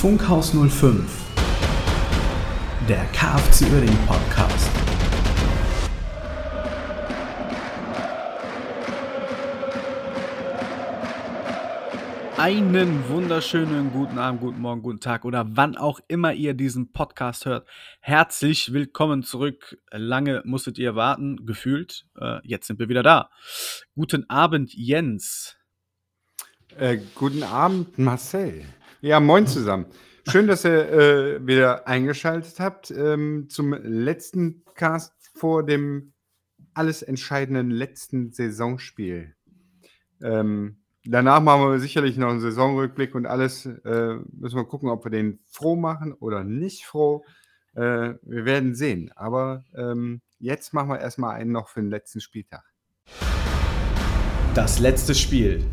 Funkhaus 05, der KFC Uerdingen Podcast. Einen wunderschönen guten Abend, guten Morgen, guten Tag oder wann auch immer ihr diesen Podcast hört. Herzlich willkommen zurück. Lange musstet ihr warten, gefühlt. Äh, jetzt sind wir wieder da. Guten Abend, Jens. Äh, guten Abend, Marcel. Ja, moin zusammen. Schön, dass ihr äh, wieder eingeschaltet habt ähm, zum letzten Cast vor dem alles entscheidenden letzten Saisonspiel. Ähm, danach machen wir sicherlich noch einen Saisonrückblick und alles. Äh, müssen wir gucken, ob wir den froh machen oder nicht froh. Äh, wir werden sehen. Aber ähm, jetzt machen wir erstmal einen noch für den letzten Spieltag. Das letzte Spiel.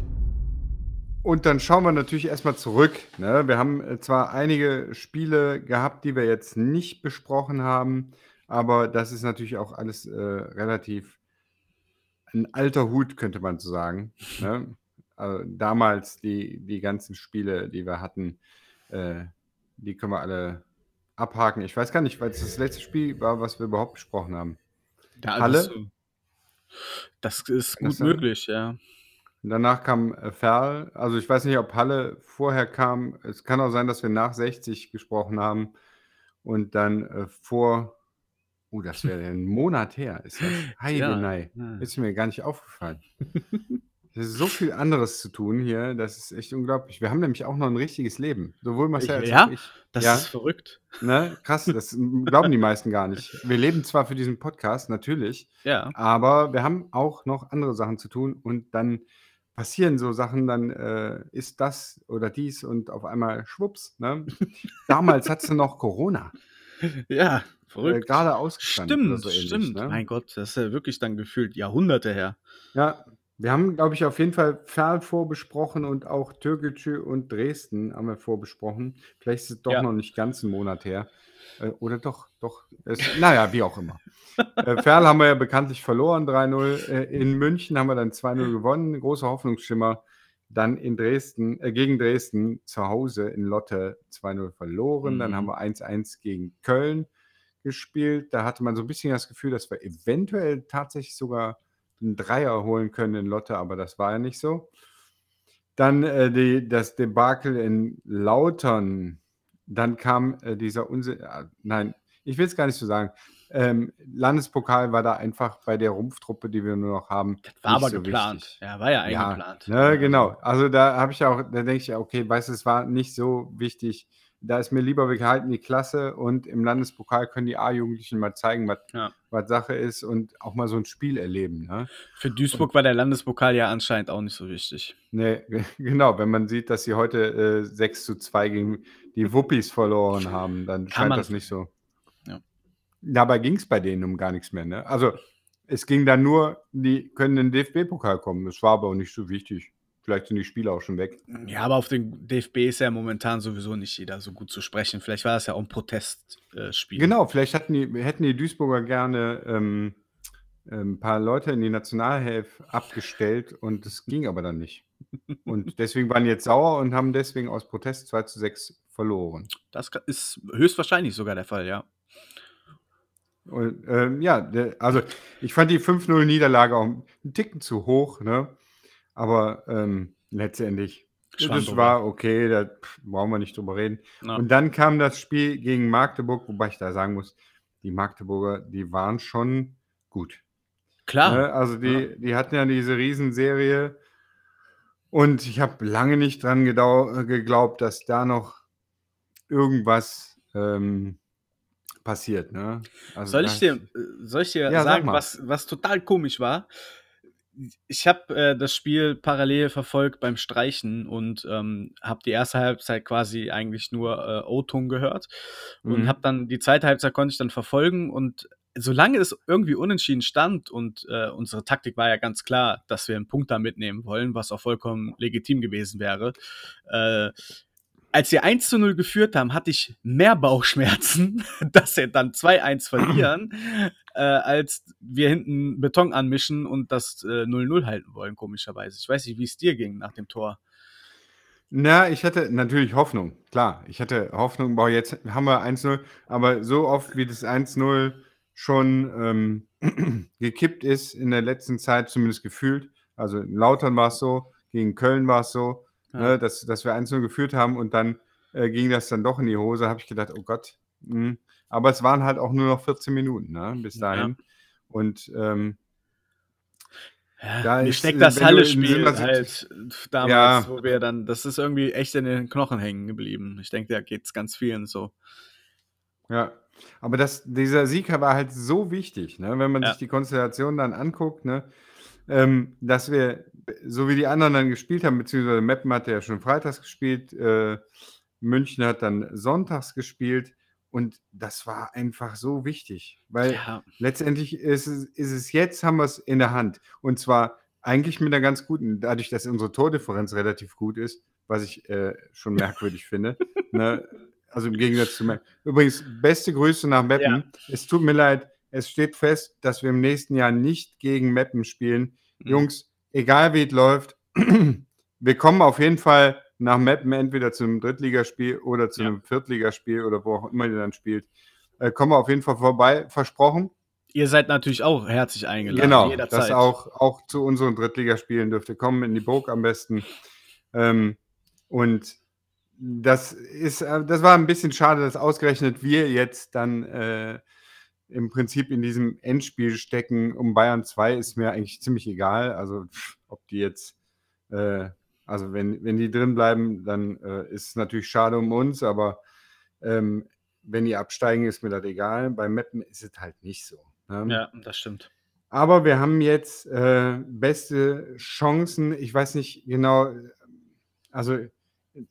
Und dann schauen wir natürlich erstmal zurück. Ne? Wir haben äh, zwar einige Spiele gehabt, die wir jetzt nicht besprochen haben, aber das ist natürlich auch alles äh, relativ ein alter Hut, könnte man so sagen. Ne? Also damals die, die ganzen Spiele, die wir hatten, äh, die können wir alle abhaken. Ich weiß gar nicht, weil es das letzte Spiel war, was wir überhaupt besprochen haben. Ja, Halle? Das, ist gut möglich, ja. Danach kam äh, Ferl. Also ich weiß nicht, ob Halle vorher kam. Es kann auch sein, dass wir nach 60 gesprochen haben und dann äh, vor. Oh, das wäre ein Monat her. Ist das? Heidenei. Ja, ja. Ist mir gar nicht aufgefallen. Es ist so viel anderes zu tun hier, das ist echt unglaublich. Wir haben nämlich auch noch ein richtiges Leben. Sowohl Marcel als ja, auch ich. Das ja, ist verrückt. Ne? Krass, das glauben die meisten gar nicht. Wir leben zwar für diesen Podcast, natürlich, ja. aber wir haben auch noch andere Sachen zu tun und dann passieren so Sachen, dann äh, ist das oder dies und auf einmal schwupps. Ne? Damals hattest du noch Corona. Ja, äh, verrückt. Äh, gerade ausgestanden. Stimmt, so ähnlich, stimmt. Ne? Mein Gott, das ist ja wirklich dann gefühlt Jahrhunderte her. Ja, wir haben, glaube ich, auf jeden Fall Ferl vorbesprochen und auch Türkgücü und Dresden haben wir vorbesprochen. Vielleicht ist es doch ja. noch nicht ganz einen Monat her. Äh, oder doch, doch. Es, naja, wie auch immer. äh, Ferl haben wir ja bekanntlich verloren, 3-0. Äh, in München haben wir dann 2-0 gewonnen, großer Hoffnungsschimmer. Dann in Dresden, äh, gegen Dresden zu Hause in Lotte 2-0 verloren. Mhm. Dann haben wir 1-1 gegen Köln gespielt. Da hatte man so ein bisschen das Gefühl, dass wir eventuell tatsächlich sogar einen Dreier holen können in Lotte, aber das war ja nicht so. Dann äh, die, das Debakel in Lautern dann kam äh, dieser Unsinn, äh, nein, ich will es gar nicht so sagen. Ähm, Landespokal war da einfach bei der Rumpftruppe, die wir nur noch haben. Das war aber so geplant. Wichtig. Ja, war ja eingeplant. Ja, ne, genau. Also da habe ich auch, da denke ich, okay, weißt du, es war nicht so wichtig. Da ist mir lieber, wir halten die Klasse und im Landespokal können die A-Jugendlichen mal zeigen, was, ja. Sache ist und auch mal so ein Spiel erleben. Ne? Für Duisburg und, war der Landespokal ja anscheinend auch nicht so wichtig. Nee, genau. Wenn man sieht, dass sie heute äh, 6 zu 2 gegen die Wuppis verloren haben, dann Kann scheint das nicht so. Ja. Dabei ging es bei denen um gar nichts mehr. Ne? Also es ging dann nur, die können in den DFB-Pokal kommen. Das war aber auch nicht so wichtig. Vielleicht sind die Spiele auch schon weg. Ja, aber auf den DFB ist ja momentan sowieso nicht jeder so gut zu sprechen. Vielleicht war das ja auch ein Protestspiel. Genau, vielleicht hatten die, hätten die Duisburger gerne ähm, ein ähm, paar Leute in die Nationalhelf abgestellt und es ging aber dann nicht. Und deswegen waren die jetzt sauer und haben deswegen aus Protest 2 zu 6 verloren. Das ist höchstwahrscheinlich sogar der Fall, ja. Und, ähm, ja, also ich fand die 5-0-Niederlage auch einen Ticken zu hoch, ne? Aber ähm, letztendlich, das war okay, da brauchen wir nicht drüber reden. Ja. Und dann kam das Spiel gegen Magdeburg, wobei ich da sagen muss, die Magdeburger, die waren schon gut. Klar. Ne? Also die, ja. die hatten ja diese Riesenserie und ich habe lange nicht dran geglaubt, dass da noch irgendwas ähm, passiert. Ne? Also soll, ich dir, soll ich dir ja, sagen, sag was, was total komisch war? Ich habe äh, das Spiel parallel verfolgt beim Streichen und ähm, habe die erste Halbzeit quasi eigentlich nur äh, O-Ton gehört und mhm. habe dann die zweite Halbzeit konnte ich dann verfolgen und solange es irgendwie unentschieden stand und äh, unsere Taktik war ja ganz klar, dass wir einen Punkt da mitnehmen wollen, was auch vollkommen legitim gewesen wäre. Äh, als wir 1 zu 0 geführt haben, hatte ich mehr Bauchschmerzen, dass wir dann 2-1 verlieren, äh, als wir hinten Beton anmischen und das 0-0 äh, halten wollen, komischerweise. Ich weiß nicht, wie es dir ging nach dem Tor. Na, ich hatte natürlich Hoffnung, klar. Ich hatte Hoffnung, boah, jetzt haben wir 1:0, aber so oft wie das 1:0 schon, ähm, gekippt ist in der letzten Zeit, zumindest gefühlt. Also, in Lautern war es so, gegen Köln war es so, ja. ne, dass dass wir 1:0 geführt haben und dann, äh, ging das dann doch in die Hose, habe ich gedacht: „Oh Gott“, hm. Aber es waren halt auch nur noch 14 Minuten, ne, bis dahin. Ja. Und, ähm ja, da mir ist, steckt äh, das Halle-Spiel halt damals, ja. wo wir dann, das ist irgendwie echt in den Knochen hängen geblieben. Ich denke, da geht es ganz vielen so. Ja, aber das, dieser Sieg war halt so wichtig, ne? wenn man ja. sich die Konstellation dann anguckt, ne? Ähm, dass wir, so wie die anderen dann gespielt haben, beziehungsweise Meppen hat ja schon freitags gespielt, äh, München hat dann sonntags gespielt, und das war einfach so wichtig, weil ja. letztendlich ist es, ist es jetzt, haben wir es in der Hand. Und zwar eigentlich mit einer ganz guten, dadurch, dass unsere Tordifferenz relativ gut ist, was ich äh, schon merkwürdig finde. Ne? Also im Gegensatz zu Meppen. Übrigens, beste Grüße nach Meppen. Ja. Es tut mir leid, es steht fest, dass wir im nächsten Jahr nicht gegen Meppen spielen. Mhm. Jungs, egal wie es läuft, wir kommen auf jeden Fall nach Mappen entweder zu einem Drittligaspiel oder zu ja. einem Viertligaspiel oder wo auch immer ihr dann spielt. Äh, kommen wir auf jeden Fall vorbei, versprochen. Ihr seid natürlich auch herzlich eingeladen. Genau, jederzeit. das auch, auch zu unseren Drittligaspielen dürft ihr kommen, in die Burg am besten. Ähm, und das ist, äh, das war ein bisschen schade, dass ausgerechnet wir jetzt dann äh, im Prinzip in diesem Endspiel stecken. Um Bayern 2 ist mir eigentlich ziemlich egal. Also, ob die jetzt äh, also wenn, wenn die drin bleiben, dann äh, ist es natürlich schade um uns, aber ähm, wenn die absteigen, ist mir das egal. Bei Meppen ist es halt nicht so. Ne? Ja, das stimmt. Aber wir haben jetzt äh, beste Chancen. Ich weiß nicht genau, also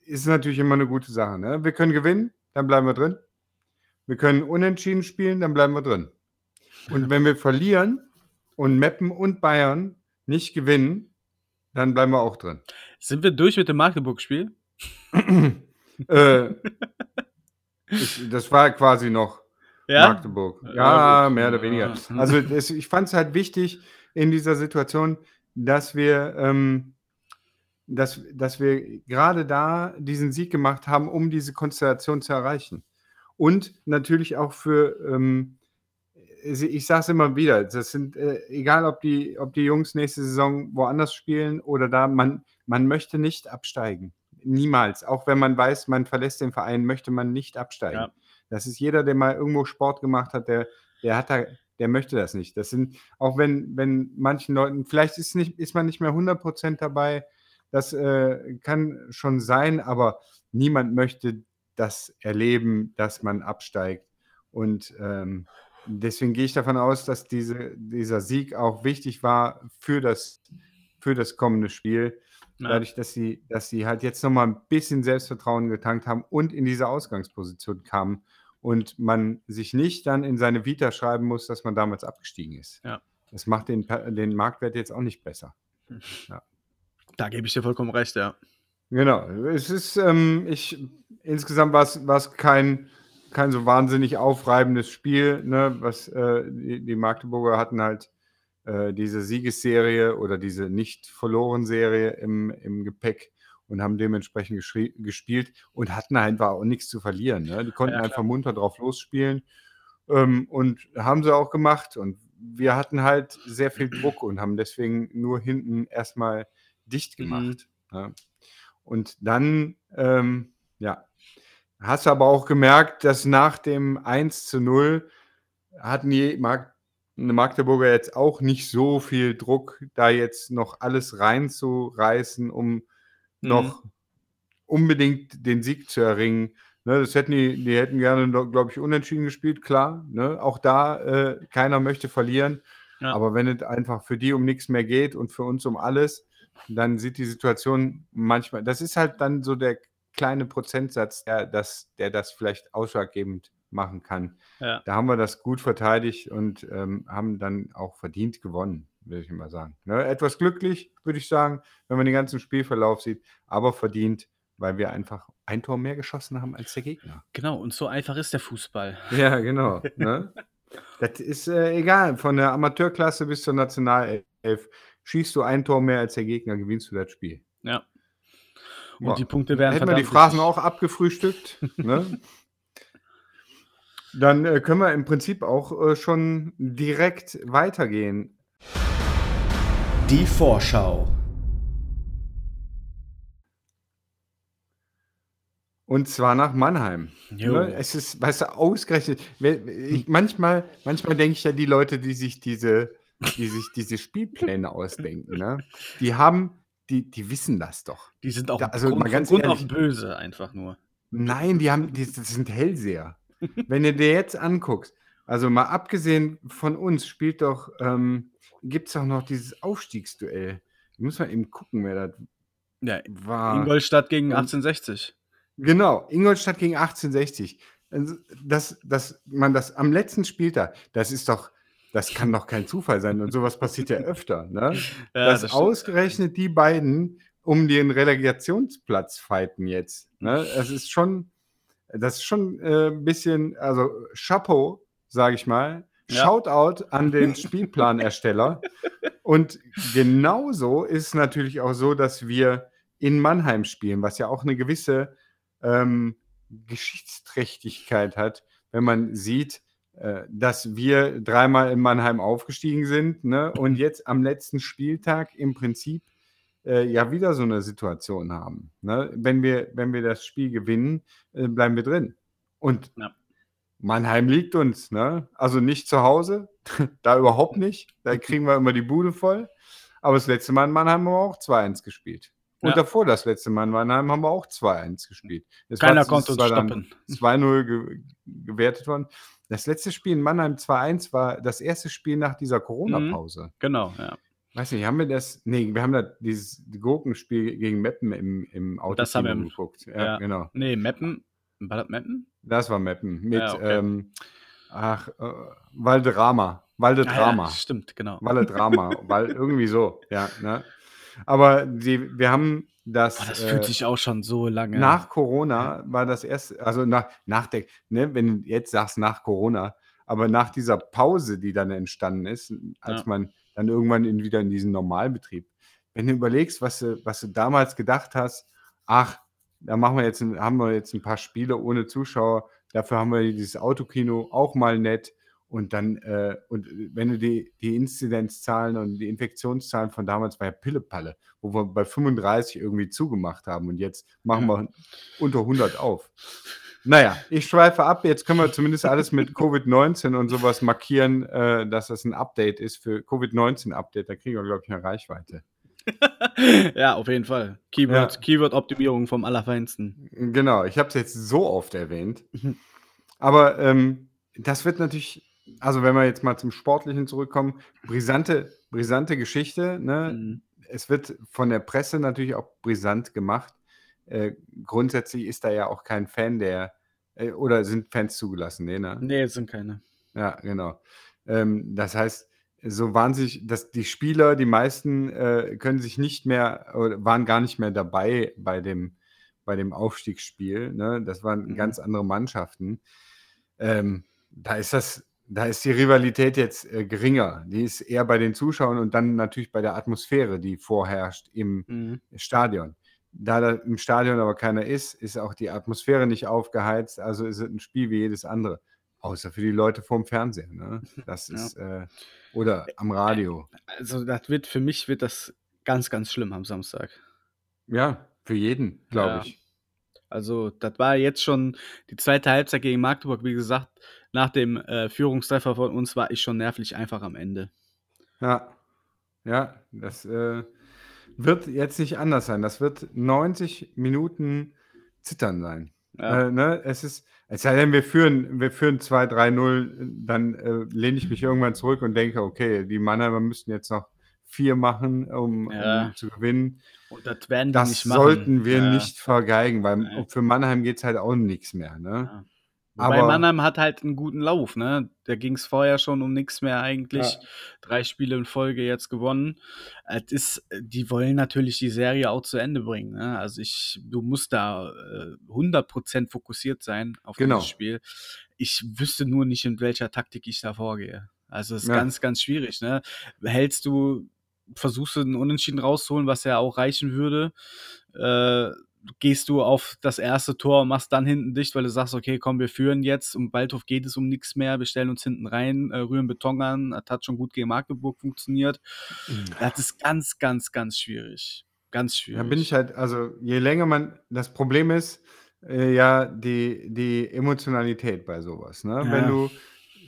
ist natürlich immer eine gute Sache. Ne? Wir können gewinnen, dann bleiben wir drin. Wir können unentschieden spielen, dann bleiben wir drin. Und wenn wir verlieren und Meppen und Bayern nicht gewinnen, dann bleiben wir auch drin. Sind wir durch mit dem Magdeburg-Spiel? äh, das war quasi noch ja? Magdeburg. Ja, ja mehr oder weniger. Also das, ich fand es halt wichtig in dieser Situation, dass wir, ähm, dass, dass wir gerade da diesen Sieg gemacht haben, um diese Konstellation zu erreichen. Und natürlich auch für ähm, ich sage es immer wieder, das sind, äh, egal ob die, ob die Jungs nächste Saison woanders spielen oder da, man, man möchte nicht absteigen. Niemals. Auch wenn man weiß, man verlässt den Verein, möchte man nicht absteigen. Ja. Das ist jeder, der mal irgendwo Sport gemacht hat, der, der hat da, der möchte das nicht. Das sind, auch wenn, wenn manchen Leuten, vielleicht ist, nicht, ist man nicht mehr 100% dabei, das äh, kann schon sein, aber niemand möchte das erleben, dass man absteigt. Und ähm, deswegen gehe ich davon aus, dass diese, dieser Sieg auch wichtig war für das, für das kommende Spiel. Ja. Dadurch, dass sie, dass sie halt jetzt nochmal ein bisschen Selbstvertrauen getankt haben und in diese Ausgangsposition kamen und man sich nicht dann in seine Vita schreiben muss, dass man damals abgestiegen ist. Ja. Das macht den, den Marktwert jetzt auch nicht besser. Ja. Da gebe ich dir vollkommen recht, ja. Genau. Es ist, ähm, ich, insgesamt war es kein kein so wahnsinnig aufreibendes Spiel, ne? Was äh, die, die, Magdeburger hatten halt äh, diese Siegesserie oder diese nicht verloren Serie im, im Gepäck und haben dementsprechend gespielt und hatten einfach auch nichts zu verlieren. Ne? Die konnten ja, einfach munter drauf losspielen ähm, und haben sie auch gemacht. Und wir hatten halt sehr viel Druck und haben deswegen nur hinten erstmal dicht mhm. gemacht. Mhm. Ne? Und dann, ähm, ja, Hast aber auch gemerkt, dass nach dem 1 zu 0 hatten die Mag Magdeburger jetzt auch nicht so viel Druck, da jetzt noch alles reinzureißen, um mhm. noch unbedingt den Sieg zu erringen. Ne, das hätten die, die hätten gerne, glaube ich, unentschieden gespielt, klar. Ne? Auch da, äh, keiner möchte verlieren. Ja. Aber wenn es einfach für die um nichts mehr geht und für uns um alles, dann sieht die Situation manchmal, das ist halt dann so der kleine Prozentsatz, der das, der das vielleicht ausschlaggebend machen kann. Ja. Da haben wir das gut verteidigt und ähm, haben dann auch verdient gewonnen, würde ich mal sagen. Ne? Etwas glücklich, würde ich sagen, wenn man den ganzen Spielverlauf sieht, aber verdient, weil wir einfach ein Tor mehr geschossen haben als der Gegner. Genau, und so einfach ist der Fußball. Ja, genau. ne? Das ist äh, egal, von der Amateurklasse bis zur Nationalelf. Schießt du ein Tor mehr als der Gegner, gewinnst du das Spiel. Ja. Und ja. die Punkte werden Hätten wir die Phrasen auch abgefrühstückt, ne? Dann äh, können wir im Prinzip auch äh, schon direkt weitergehen. Die Vorschau. Und zwar nach Mannheim. Ne? Es ist, weißt du, ausgerechnet. Ich, manchmal, manchmal denke ich ja, die Leute, die sich diese, die sich diese Spielpläne ausdenken, ne? die haben, die, die wissen das doch. Die sind auch da, also Grund, mal ganz Grund ehrlich, auf böse einfach nur. Nein, die haben, die, das sind Hellseher. Wenn du dir jetzt anguckst, also mal abgesehen von uns, spielt doch, ähm, gibt es doch noch dieses Aufstiegsduell. Ich muss mal eben gucken, wer das ja, war. Ingolstadt gegen 1860. Genau, Ingolstadt gegen 1860. Also, dass, dass man das am letzten Spieltag, das ist doch, das kann doch kein Zufall sein und sowas passiert ja öfter, ne? Ja, dass das ausgerechnet die beiden um den Relegationsplatz fighten jetzt. Ne? Es ist schon, das ist schon äh, ein bisschen, also Chapeau, sage ich mal. Ja. Shoutout an den Spielplanersteller. Und genauso ist natürlich auch so, dass wir in Mannheim spielen, was ja auch eine gewisse ähm, Geschichtsträchtigkeit hat, wenn man sieht, dass wir dreimal in Mannheim aufgestiegen sind ne, und jetzt am letzten Spieltag im Prinzip äh, ja wieder so eine Situation haben. Ne? Wenn, wir, wenn wir das Spiel gewinnen, äh, bleiben wir drin. Und ja. Mannheim liegt uns, ne? Also nicht zu Hause, da überhaupt nicht. Da kriegen wir immer die Bude voll. Aber das letzte Mal in Mannheim haben wir auch 2-1 gespielt. Und ja. davor, das letzte Mal in Mannheim, haben wir auch 2-1 gespielt. Das Keiner konnte uns stoppen. 2-0 ge gewertet worden. Das letzte Spiel in Mannheim 2-1 war das erste Spiel nach dieser Corona-Pause. Mhm. Genau, ja. Weiß nicht, haben wir das? Nee, wir haben da dieses Gurkenspiel gegen Meppen im, im Auto das haben wir geguckt. Ja, ja, genau. Nee, Meppen. War das Meppen? Das war Meppen. Mit, ja, okay. ähm, ach, äh, Valderrama. Valdedrama. Ja, stimmt, genau. Valdedrama. weil irgendwie so, ja. Ne? Aber die, wir haben das. Boah, das fühlt äh, sich auch schon so lange. Nach Corona war das erst, also nach, nach der, ne, wenn du jetzt sagst nach Corona, aber nach dieser Pause, die dann entstanden ist, als ja. man dann irgendwann in, wieder in diesen Normalbetrieb. Wenn du überlegst, was du, was du damals gedacht hast, ach, da machen wir jetzt, haben wir jetzt ein paar Spiele ohne Zuschauer, dafür haben wir dieses Autokino auch mal nett. Und dann, äh, und wenn du die, die Inzidenzzahlen und die Infektionszahlen von damals bei Pillepalle, wo wir bei 35 irgendwie zugemacht haben und jetzt machen wir unter 100 auf. Naja, ich schweife ab. Jetzt können wir zumindest alles mit Covid-19 und sowas markieren, äh, dass das ein Update ist für Covid-19-Update. Da kriegen wir, glaube ich, eine Reichweite. ja, auf jeden Fall. Keyword, ja. Keyword-Optimierung vom Allerfeinsten. Genau, ich habe es jetzt so oft erwähnt. Aber ähm, das wird natürlich, also wenn wir jetzt mal zum Sportlichen zurückkommen, brisante, brisante Geschichte. Ne? Mhm. Es wird von der Presse natürlich auch brisant gemacht. Äh, grundsätzlich ist da ja auch kein Fan, der äh, oder sind Fans zugelassen? Nee, ne? Nee, es sind keine. Ja, genau. Ähm, das heißt, so wahnsinnig, dass die Spieler, die meisten äh, können sich nicht mehr oder waren gar nicht mehr dabei bei dem, bei dem Aufstiegsspiel. Ne? Das waren mhm. ganz andere Mannschaften. Ähm, da ist das, da ist die Rivalität jetzt äh, geringer. Die ist eher bei den Zuschauern und dann natürlich bei der Atmosphäre, die vorherrscht im mhm. Stadion. Da, da im Stadion aber keiner ist, ist auch die Atmosphäre nicht aufgeheizt. Also ist es ein Spiel wie jedes andere. Außer für die Leute vorm Fernseher. Ne? Das ist, ja. äh, oder am Radio. Also, das wird, für mich wird das ganz, ganz schlimm am Samstag. Ja, für jeden, glaube ja. ich. Also, das war jetzt schon die zweite Halbzeit gegen Magdeburg. Wie gesagt, nach dem äh, Führungstreffer von uns war ich schon nervlich einfach am Ende. Ja, ja, das äh, wird jetzt nicht anders sein. Das wird 90 Minuten Zittern sein. Ja. Äh, ne? Es ist, es sei denn, wir führen, wir führen 2-3-0, dann äh, lehne ich mich irgendwann zurück und denke, okay, die Mannheimer müssten jetzt noch vier machen, um, ja. um zu gewinnen. Und das werden die das sollten wir ja. nicht vergeigen, weil Nein. für Mannheim geht es halt auch nichts mehr. Ne? Wobei Aber Mannheim hat halt einen guten Lauf, ne? Da ging es vorher schon um nichts mehr eigentlich. Ja. Drei Spiele in Folge jetzt gewonnen. Es ist, die wollen natürlich die Serie auch zu Ende bringen. Ne? Also ich, du musst da äh, 100% fokussiert sein auf genau. das Spiel. Ich wüsste nur nicht, in welcher Taktik ich da vorgehe. Also es ist ja. ganz, ganz schwierig. Ne? Hältst du, versuchst du einen Unentschieden rauszuholen, was ja auch reichen würde. Äh, gehst du auf das erste Tor und machst dann hinten dicht, weil du sagst, okay, komm, wir führen jetzt. Um Waldhof geht es um nichts mehr. Wir stellen uns hinten rein, äh, rühren Beton an. Das hat schon gut gegen Magdeburg funktioniert. Mhm. Das ist ganz, ganz, ganz schwierig. Ganz schwierig. Da bin ich halt, also je länger man, das Problem ist, äh, ja, die, die Emotionalität bei sowas. Ne? Ja. Wenn du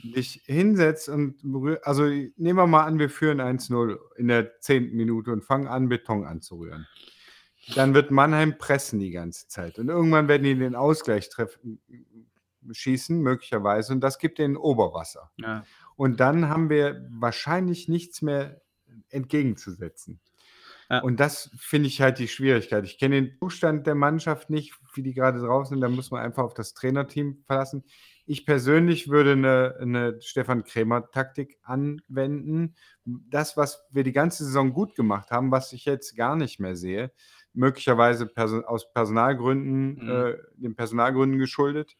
dich hinsetzt und also nehmen wir mal an, wir führen 1-0 in der zehnten Minute und fangen an, Beton anzurühren. Dann wird Mannheim pressen die ganze Zeit. Und irgendwann werden die den Ausgleich treffen, schießen, möglicherweise, und das gibt ihnen Oberwasser. Ja. Und dann haben wir wahrscheinlich nichts mehr entgegenzusetzen. Ja. Und das finde ich halt die Schwierigkeit. Ich kenne den Zustand der Mannschaft nicht, wie die gerade drauf sind. Da muss man einfach auf das Trainerteam verlassen. Ich persönlich würde eine, eine Stefan Krämer-Taktik anwenden. Das, was wir die ganze Saison gut gemacht haben, was ich jetzt gar nicht mehr sehe, möglicherweise Person, aus Personalgründen, mhm. äh, den Personalgründen geschuldet,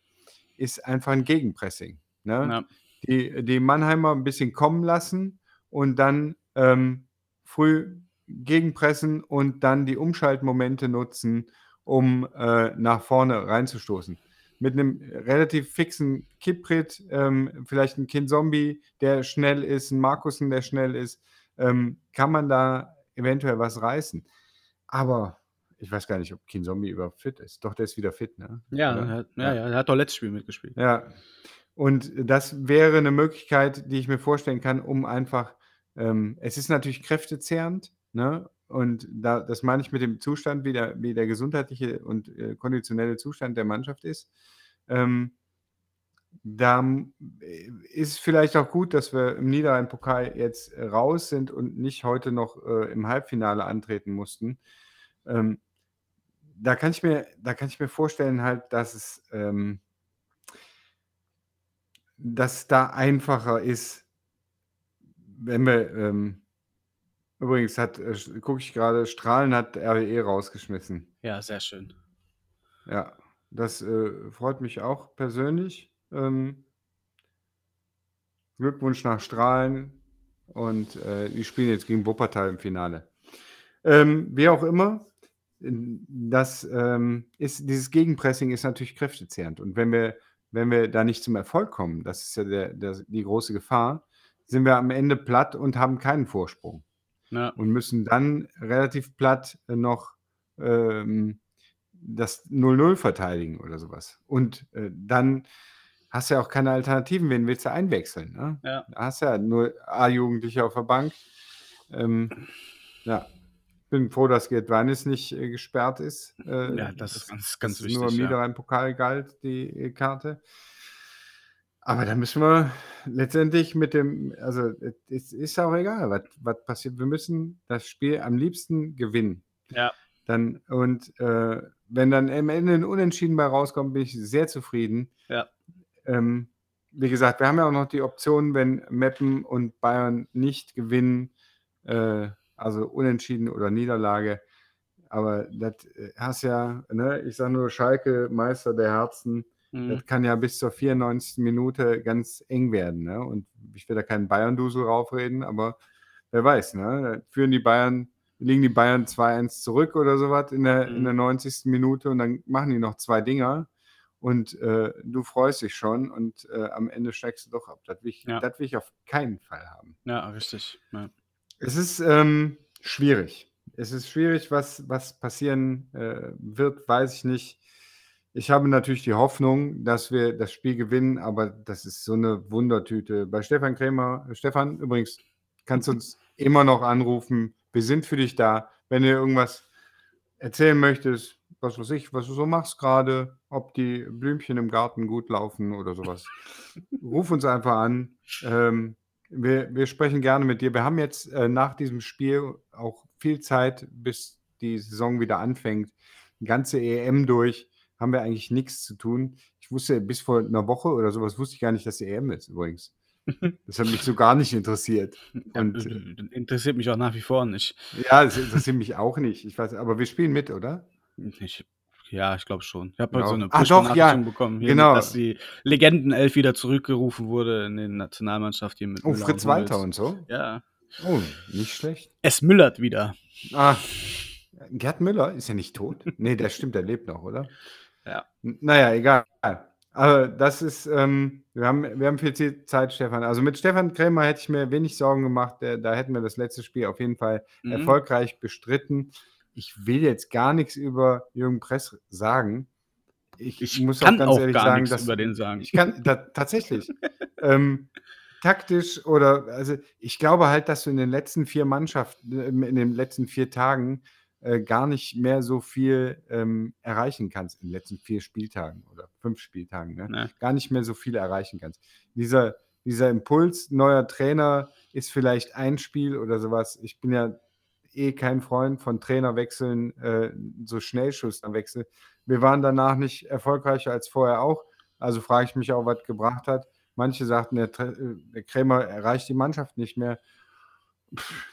ist einfach ein Gegenpressing. Ne? Ja. Die, die Mannheimer ein bisschen kommen lassen und dann ähm, früh gegenpressen und dann die Umschaltmomente nutzen, um äh, nach vorne reinzustoßen mit einem relativ fixen Kiprit, ähm, vielleicht ein Kind Zombie, der schnell ist, ein Markusen, der schnell ist, ähm, kann man da eventuell was reißen. Aber ich weiß gar nicht, ob Kind Zombie überhaupt fit ist. Doch, der ist wieder fit, ne? Ja, hat, ja, ja, er hat doch letztes Spiel mitgespielt. Ja. Und das wäre eine Möglichkeit, die ich mir vorstellen kann, um einfach, ähm, es ist natürlich kräftezehrend, ne? Und da, das meine ich mit dem Zustand, wie der, wie der gesundheitliche und äh, konditionelle Zustand der Mannschaft ist. Ähm, da äh, ist vielleicht auch gut, dass wir im Niederrhein-Pokal jetzt raus sind und nicht heute noch äh, im Halbfinale antreten mussten. Ähm, da kann ich mir, da kann ich mir vorstellen, halt, dass es, ähm, dass da einfacher ist, wenn wir ähm, Übrigens hat, äh, gucke ich gerade, Strahlen hat RWE rausgeschmissen. Ja, sehr schön. Ja, das äh, freut mich auch persönlich. Ähm, Glückwunsch nach Strahlen und äh, die spielen jetzt gegen Wuppertal im Finale. Ähm, wie auch immer, das ähm, ist, dieses Gegenpressing ist natürlich kräftezehrend. Und wenn wir, wenn wir da nicht zum Erfolg kommen, das ist ja der, der, die große Gefahr, sind wir am Ende platt und haben keinen Vorsprung. Ja. Und müssen dann relativ platt äh, noch ähm, das 0-0 verteidigen oder sowas. Und äh, dann hast du ja auch keine Alternativen, wen willst du einwechseln? Ne? Ja. Da hast du ja nur A-Jugendliche auf der Bank. Ähm, ja, bin froh, dass Gerd Weinis nicht äh, gesperrt ist. Äh, ja, das, das, ist ganz, ganz wichtig. Nur im Niederrhein-Pokal galt die äh, Karte. Aber da müssen wir letztendlich mit dem, also es ist auch egal, was, was passiert. Wir müssen das Spiel am liebsten gewinnen. Ja. Dann, und äh, wenn dann am Ende ein Unentschieden bei rauskommt, bin ich sehr zufrieden. Ja. Ähm, wie gesagt, wir haben ja auch noch die Option, wenn Meppen und Bayern nicht gewinnen, äh, also Unentschieden oder Niederlage. Aber das äh, hast ja, ne, ich sage nur Schalke, Meister der Herzen. Mhm. Das kann ja bis zur 94. Minute ganz eng werden. Ne? Und ich will da keinen Bayern-Dusel raufreden, aber wer weiß, ne? Da führen die Bayern, liegen die Bayern 2-1 zurück oder sowas in der, mhm. in der 90. Minute und dann machen die noch zwei Dinger und äh, du freust dich schon und äh, am Ende steigst du doch ab. Das will ich, ja. will ich auf keinen Fall haben. Ja, richtig. Ja. Es ist ähm, schwierig. Es ist schwierig, was, was passieren äh, wird, weiß ich nicht. Ich habe natürlich die Hoffnung, dass wir das Spiel gewinnen, aber das ist so eine Wundertüte. Bei Stefan Krämer, Stefan, übrigens, kannst du uns immer noch anrufen. Wir sind für dich da. Wenn du irgendwas erzählen möchtest, was weiß ich, was du so machst gerade, ob die Blümchen im Garten gut laufen oder sowas, ruf uns einfach an. Ähm, wir, wir sprechen gerne mit dir. Wir haben jetzt äh, nach diesem Spiel auch viel Zeit, bis die Saison wieder anfängt. Die ganze EM durch haben wir eigentlich nichts zu tun. Ich wusste bis vor einer Woche oder sowas, wusste ich gar nicht, dass die EM ist übrigens. Das hat mich so gar nicht interessiert. Und, ja, interessiert mich auch nach wie vor nicht. Ja, das interessiert mich auch nicht. Ich weiß, aber wir spielen mit, oder? Ich, ja, ich glaube schon. Ich habe genau. so eine Ach, doch, ja. bekommen, genau. dass die Legendenelf wieder zurückgerufen wurde in den Nationalmannschaft hier mit. Oh, Müller Fritz Walter und so? Ja. Oh, nicht schlecht. Es müllert wieder. Ah, Gerd Müller ist ja nicht tot. Nee, der stimmt, der lebt noch, oder? Ja. naja, egal. Aber das ist, ähm, wir, haben, wir haben viel Zeit, Stefan. Also mit Stefan Krämer hätte ich mir wenig Sorgen gemacht. Da hätten wir das letzte Spiel auf jeden Fall mhm. erfolgreich bestritten. Ich will jetzt gar nichts über Jürgen Press sagen. Ich, ich muss auch ganz auch ehrlich sagen, dass über den sagen. Ich kann da, tatsächlich. ähm, taktisch oder also ich glaube halt, dass du in den letzten vier Mannschaften, in den letzten vier Tagen äh, gar nicht mehr so viel ähm, erreichen kannst in den letzten vier Spieltagen oder fünf Spieltagen, ne? Nee. gar nicht mehr so viel erreichen kannst. Dieser, dieser Impuls, neuer Trainer ist vielleicht ein Spiel oder sowas. Ich bin ja eh kein Freund von Trainerwechseln, äh, so Schnellschuss am Wechsel. Wir waren danach nicht erfolgreicher als vorher auch. Also frage ich mich auch, was gebracht hat. Manche sagten, der, äh, der Krämer erreicht die Mannschaft nicht mehr.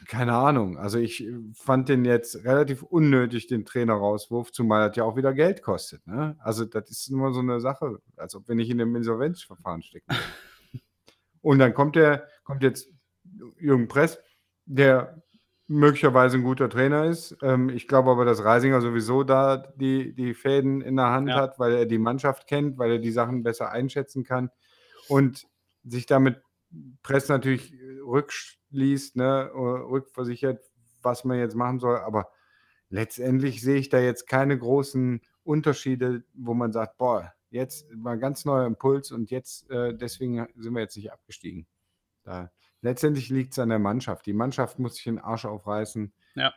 Keine Ahnung. Also ich äh, fand den jetzt relativ unnötig, den Trainerauswurf, zumal das ja auch wieder Geld kostet. Ne? Also das ist immer so eine Sache, als ob wir nicht in einem Insolvenzverfahren stecken. Und dann kommt der, kommt jetzt Jürgen Press, der möglicherweise ein guter Trainer ist. Ähm, ich glaube aber, dass Reisinger sowieso da die, die Fäden in der Hand ja. hat, weil er die Mannschaft kennt, weil er die Sachen besser einschätzen kann und sich damit Press natürlich rückschließt, ne, rückversichert, was man jetzt machen soll. Aber letztendlich sehe ich da jetzt keine großen Unterschiede, wo man sagt, boah, jetzt war ein ganz neuer Impuls und jetzt äh, deswegen sind wir jetzt nicht abgestiegen. Da, letztendlich liegt es an der Mannschaft. Die Mannschaft muss sich den Arsch aufreißen. Ja.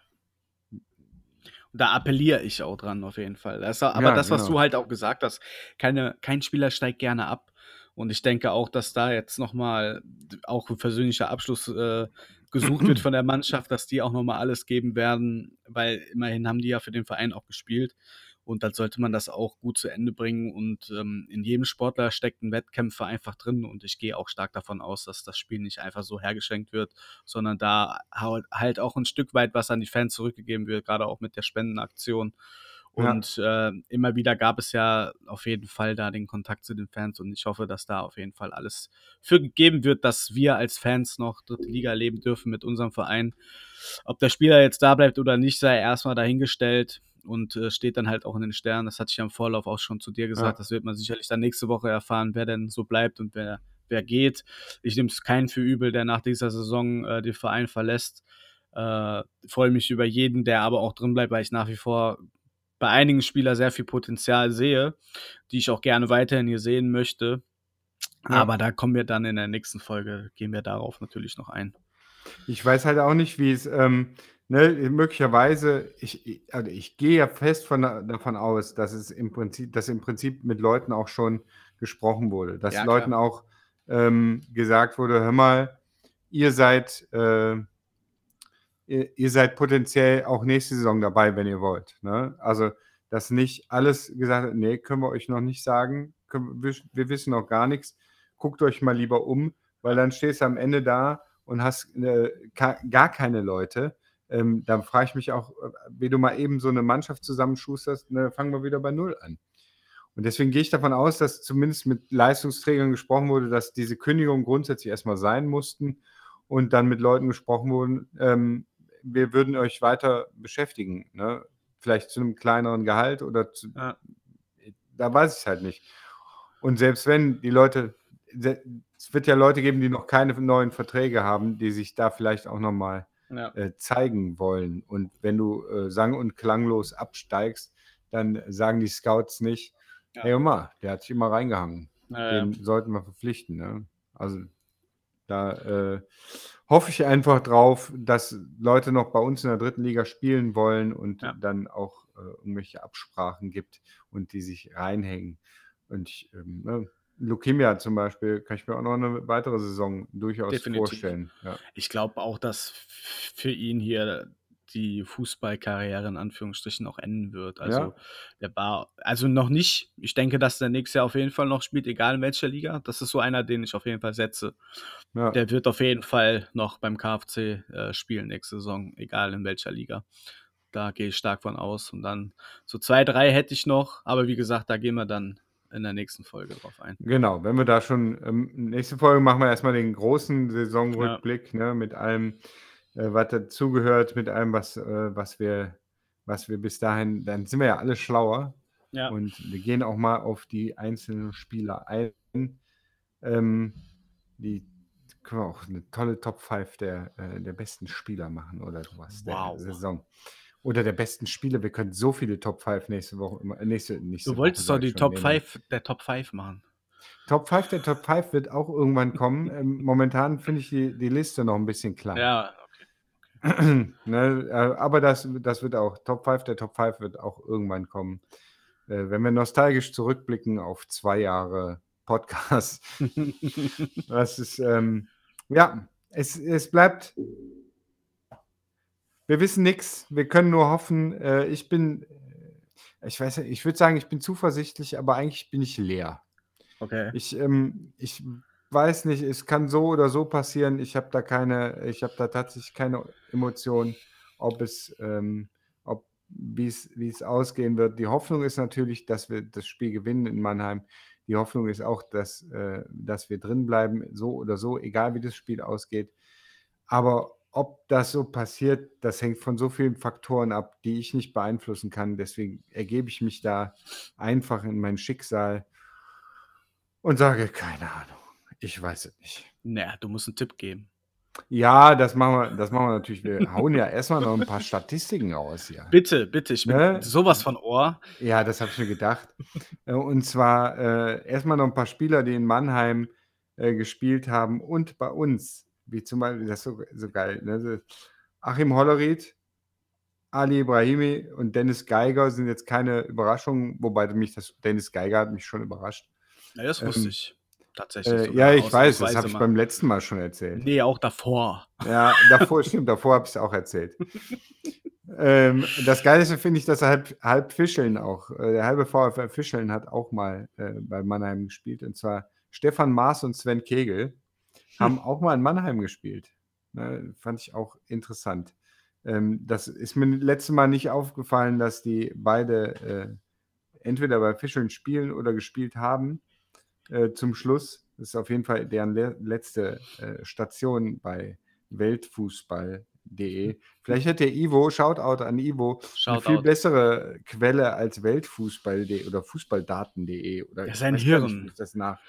Da appelliere ich auch dran, auf jeden Fall. Das, aber ja, das, was genau. du halt auch gesagt hast, keine, kein Spieler steigt gerne ab. Und ich denke auch, dass da jetzt nochmal auch ein persönlicher Abschluss äh, gesucht wird von der Mannschaft, dass die auch nochmal alles geben werden, weil immerhin haben die ja für den Verein auch gespielt. Und dann sollte man das auch gut zu Ende bringen. Und ähm, in jedem Sportler steckt ein Wettkämpfer einfach drin. Und ich gehe auch stark davon aus, dass das Spiel nicht einfach so hergeschenkt wird, sondern da halt auch ein Stück weit was an die Fans zurückgegeben wird, gerade auch mit der Spendenaktion. Und ja. äh, immer wieder gab es ja auf jeden Fall da den Kontakt zu den Fans und ich hoffe, dass da auf jeden Fall alles für gegeben wird, dass wir als Fans noch dritte Liga leben dürfen mit unserem Verein. Ob der Spieler jetzt da bleibt oder nicht, sei erstmal dahingestellt und äh, steht dann halt auch in den Sternen. Das hatte ich ja im Vorlauf auch schon zu dir gesagt. Ja. Das wird man sicherlich dann nächste Woche erfahren, wer denn so bleibt und wer, wer geht. Ich nehme es keinen für übel, der nach dieser Saison äh, den Verein verlässt. Äh, freue mich über jeden, der aber auch drin bleibt, weil ich nach wie vor bei einigen Spielern sehr viel Potenzial sehe, die ich auch gerne weiterhin hier sehen möchte. Ja. Aber da kommen wir dann in der nächsten Folge, gehen wir darauf natürlich noch ein. Ich weiß halt auch nicht, wie es, ähm, ne, möglicherweise, ich, also ich gehe ja fest von, davon aus, dass es im Prinzip, dass im Prinzip mit Leuten auch schon gesprochen wurde, dass ja, Leuten auch ähm, gesagt wurde, hör mal, ihr seid äh, ihr, ihr seid potenziell auch nächste Saison dabei, wenn ihr wollt. Ne? Also, dass nicht alles gesagt hat, nee, können wir euch noch nicht sagen, wir, wir, wissen noch gar nichts, guckt euch mal lieber um, weil dann stehst du am Ende da und hast äh, gar keine Leute. Ähm, dann frage ich mich auch, äh, wie du mal eben so eine Mannschaft zusammenschusterst, ne, fangen wir wieder bei Null an. Und deswegen gehe ich davon aus, dass zumindest mit Leistungsträgern gesprochen wurde, dass diese Kündigungen grundsätzlich erstmal sein mussten und dann mit Leuten gesprochen wurden, ähm, wir würden euch weiter beschäftigen. Ne? Vielleicht zu einem kleineren Gehalt oder zu, ja. da weiß ich es halt nicht. Und selbst wenn die Leute, es wird ja Leute geben, die noch keine neuen Verträge haben, die sich da vielleicht auch nochmal ja. äh, zeigen wollen. Und wenn du äh, sang- und klanglos absteigst, dann sagen die Scouts nicht, ja. hey Oma, der hat sich immer reingehangen. Ja, Den sollten wir verpflichten. Ne? Also da äh, hoffe ich einfach drauf, dass Leute noch bei uns in der dritten Liga spielen wollen und ja. dann auch äh, irgendwelche Absprachen gibt und die sich reinhängen. Und ich, ähm, ne, Leukemia zum Beispiel kann ich mir auch noch eine weitere Saison durchaus Definitiv. vorstellen. Ja. Ich glaube auch, dass für ihn hier die Fußballkarriere in Anführungsstrichen auch enden wird. Also ja. der war, also noch nicht. Ich denke, dass der nächstes Jahr auf jeden Fall noch spielt, egal in welcher Liga. Das ist so einer, den ich auf jeden Fall setze. Ja. Der wird auf jeden Fall noch beim KFC äh, spielen nächste Saison, egal in welcher Liga. Da gehe ich stark von aus. Und dann so zwei, drei hätte ich noch, aber wie gesagt, da gehen wir dann in der nächsten Folge drauf ein. Genau, wenn wir da schon, ähm, nächste Folge machen wir erstmal den großen Saisonrückblick ja. ne, mit allem, was dazugehört, mit allem, was, äh, was wir was wir bis dahin, dann sind wir ja alle schlauer. Ja. Und wir gehen auch mal auf die einzelnen Spieler ein. Ähm, die können wir auch eine tolle Top 5 der, äh, der besten Spieler machen oder sowas wow. der Saison. Oder der besten Spieler. Wir können so viele Top 5 nächste Woche, nächste, nächste Du wolltest doch die Top 5 der Top 5 machen. Top 5 der Top 5 wird auch irgendwann kommen. ähm, momentan finde ich die, die Liste noch ein bisschen klein. Ja. ne, äh, aber das, das wird auch, Top 5 der Top 5 wird auch irgendwann kommen. Äh, wenn wir nostalgisch zurückblicken auf zwei Jahre Podcast. das ist, ähm, ja, es, es bleibt. Wir wissen nichts. Wir können nur hoffen. Äh, ich bin, ich weiß ich würde sagen, ich bin zuversichtlich, aber eigentlich bin ich leer. Okay. Ich, ähm, ich weiß nicht, es kann so oder so passieren. Ich habe da keine, ich habe da tatsächlich keine Emotionen, ob es, ähm, ob wie es, wie es ausgehen wird. Die Hoffnung ist natürlich, dass wir das Spiel gewinnen in Mannheim. Die Hoffnung ist auch, dass, äh, dass wir drin bleiben, so oder so, egal wie das Spiel ausgeht. Aber ob das so passiert, das hängt von so vielen Faktoren ab, die ich nicht beeinflussen kann. Deswegen ergebe ich mich da einfach in mein Schicksal und sage, keine Ahnung, ich weiß es nicht. Naja, du musst einen Tipp geben. Ja, das machen wir, das machen wir natürlich. Wir hauen ja erstmal noch ein paar Statistiken raus hier. Bitte, bitte, ich bin ne? sowas von Ohr. Ja, das habe ich mir gedacht. Äh, und zwar äh, erstmal noch ein paar Spieler, die in Mannheim äh, gespielt haben und bei uns, wie zum Beispiel, das ist so, so geil, ne? Achim Hollerried, Ali Ibrahimi und Dennis Geiger sind jetzt keine Überraschungen, wobei mich das Dennis Geiger hat mich schon überrascht. Ja, das wusste ähm, ich. Tatsächlich. Äh, ja, ich weiß, das habe ich beim letzten Mal schon erzählt. Nee, auch davor. Ja, davor, stimmt, davor habe ich es auch erzählt. ähm, das Geilste finde ich, dass halb, halb Fischeln auch, äh, der halbe VfR Fischeln hat auch mal äh, bei Mannheim gespielt. Und zwar Stefan Maas und Sven Kegel haben hm. auch mal in Mannheim gespielt. Ne, fand ich auch interessant. Ähm, das ist mir letztes Mal nicht aufgefallen, dass die beide äh, entweder bei Fischeln spielen oder gespielt haben äh, zum Schluss. Das ist auf jeden Fall deren le letzte äh, Station bei Weltfußball.de. Vielleicht hat der Ivo, Shoutout an Ivo, Shoutout. eine viel bessere Quelle als Weltfußball.de oder Fußballdaten.de. Oder ja, sein Hirn. Das nach.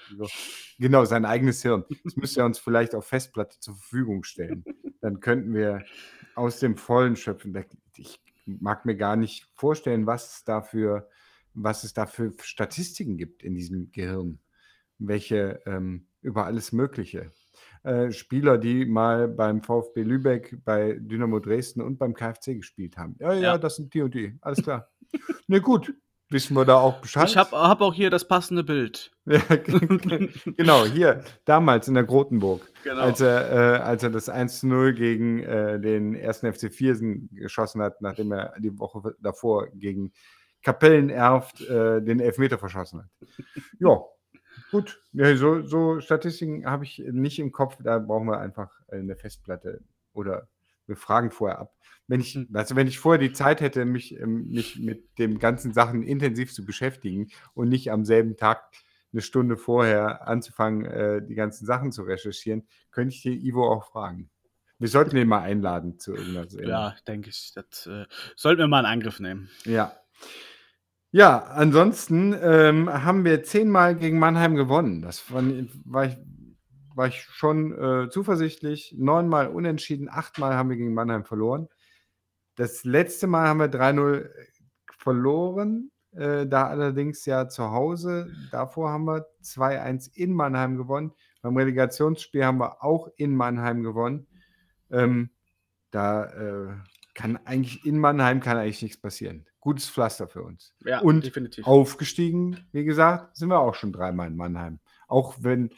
Genau, sein eigenes Hirn. Das müsste er uns vielleicht auf Festplatte zur Verfügung stellen. Dann könnten wir aus dem Vollen schöpfen. Ich mag mir gar nicht vorstellen, was es dafür, was es da für Statistiken gibt in diesem Gehirn welche ähm, über alles Mögliche. Äh, Spieler, die mal beim VfB Lübeck, bei Dynamo Dresden und beim KfC gespielt haben. Ja, ja, ja. das sind die und die. Alles klar. ne, gut. Wissen wir da auch Bescheid? Ich habe hab auch hier das passende Bild. genau, hier, damals in der Grotenburg, genau. als, er, äh, als er das 1-0 gegen äh, den ersten FC Viersen geschossen hat, nachdem er die Woche davor gegen Kapellenerft äh, den Elfmeter verschossen hat. Ja, Gut, ja, so, so Statistiken habe ich nicht im Kopf. Da brauchen wir einfach eine Festplatte oder wir fragen vorher ab. Wenn ich, also wenn ich vorher die Zeit hätte, mich, ähm, mich mit den ganzen Sachen intensiv zu beschäftigen und nicht am selben Tag eine Stunde vorher anzufangen, äh, die ganzen Sachen zu recherchieren, könnte ich den Ivo auch fragen. Wir sollten ihn mal einladen zu irgendwas. Ja, denke ich. Das äh, sollten wir mal in Angriff nehmen. Ja. Ja, ansonsten ähm, haben wir zehnmal gegen Mannheim gewonnen. Das war, war, ich, war ich schon äh, zuversichtlich. Neunmal unentschieden, achtmal haben wir gegen Mannheim verloren. Das letzte Mal haben wir 3-0 verloren, äh, da allerdings ja zu Hause. Davor haben wir 2-1 in Mannheim gewonnen. Beim Relegationsspiel haben wir auch in Mannheim gewonnen. Ähm, da äh, kann eigentlich in Mannheim kann eigentlich nichts passieren gutes Pflaster für uns. Ja, und definitiv. aufgestiegen, wie gesagt, sind wir auch schon dreimal in Mannheim. Auch wenn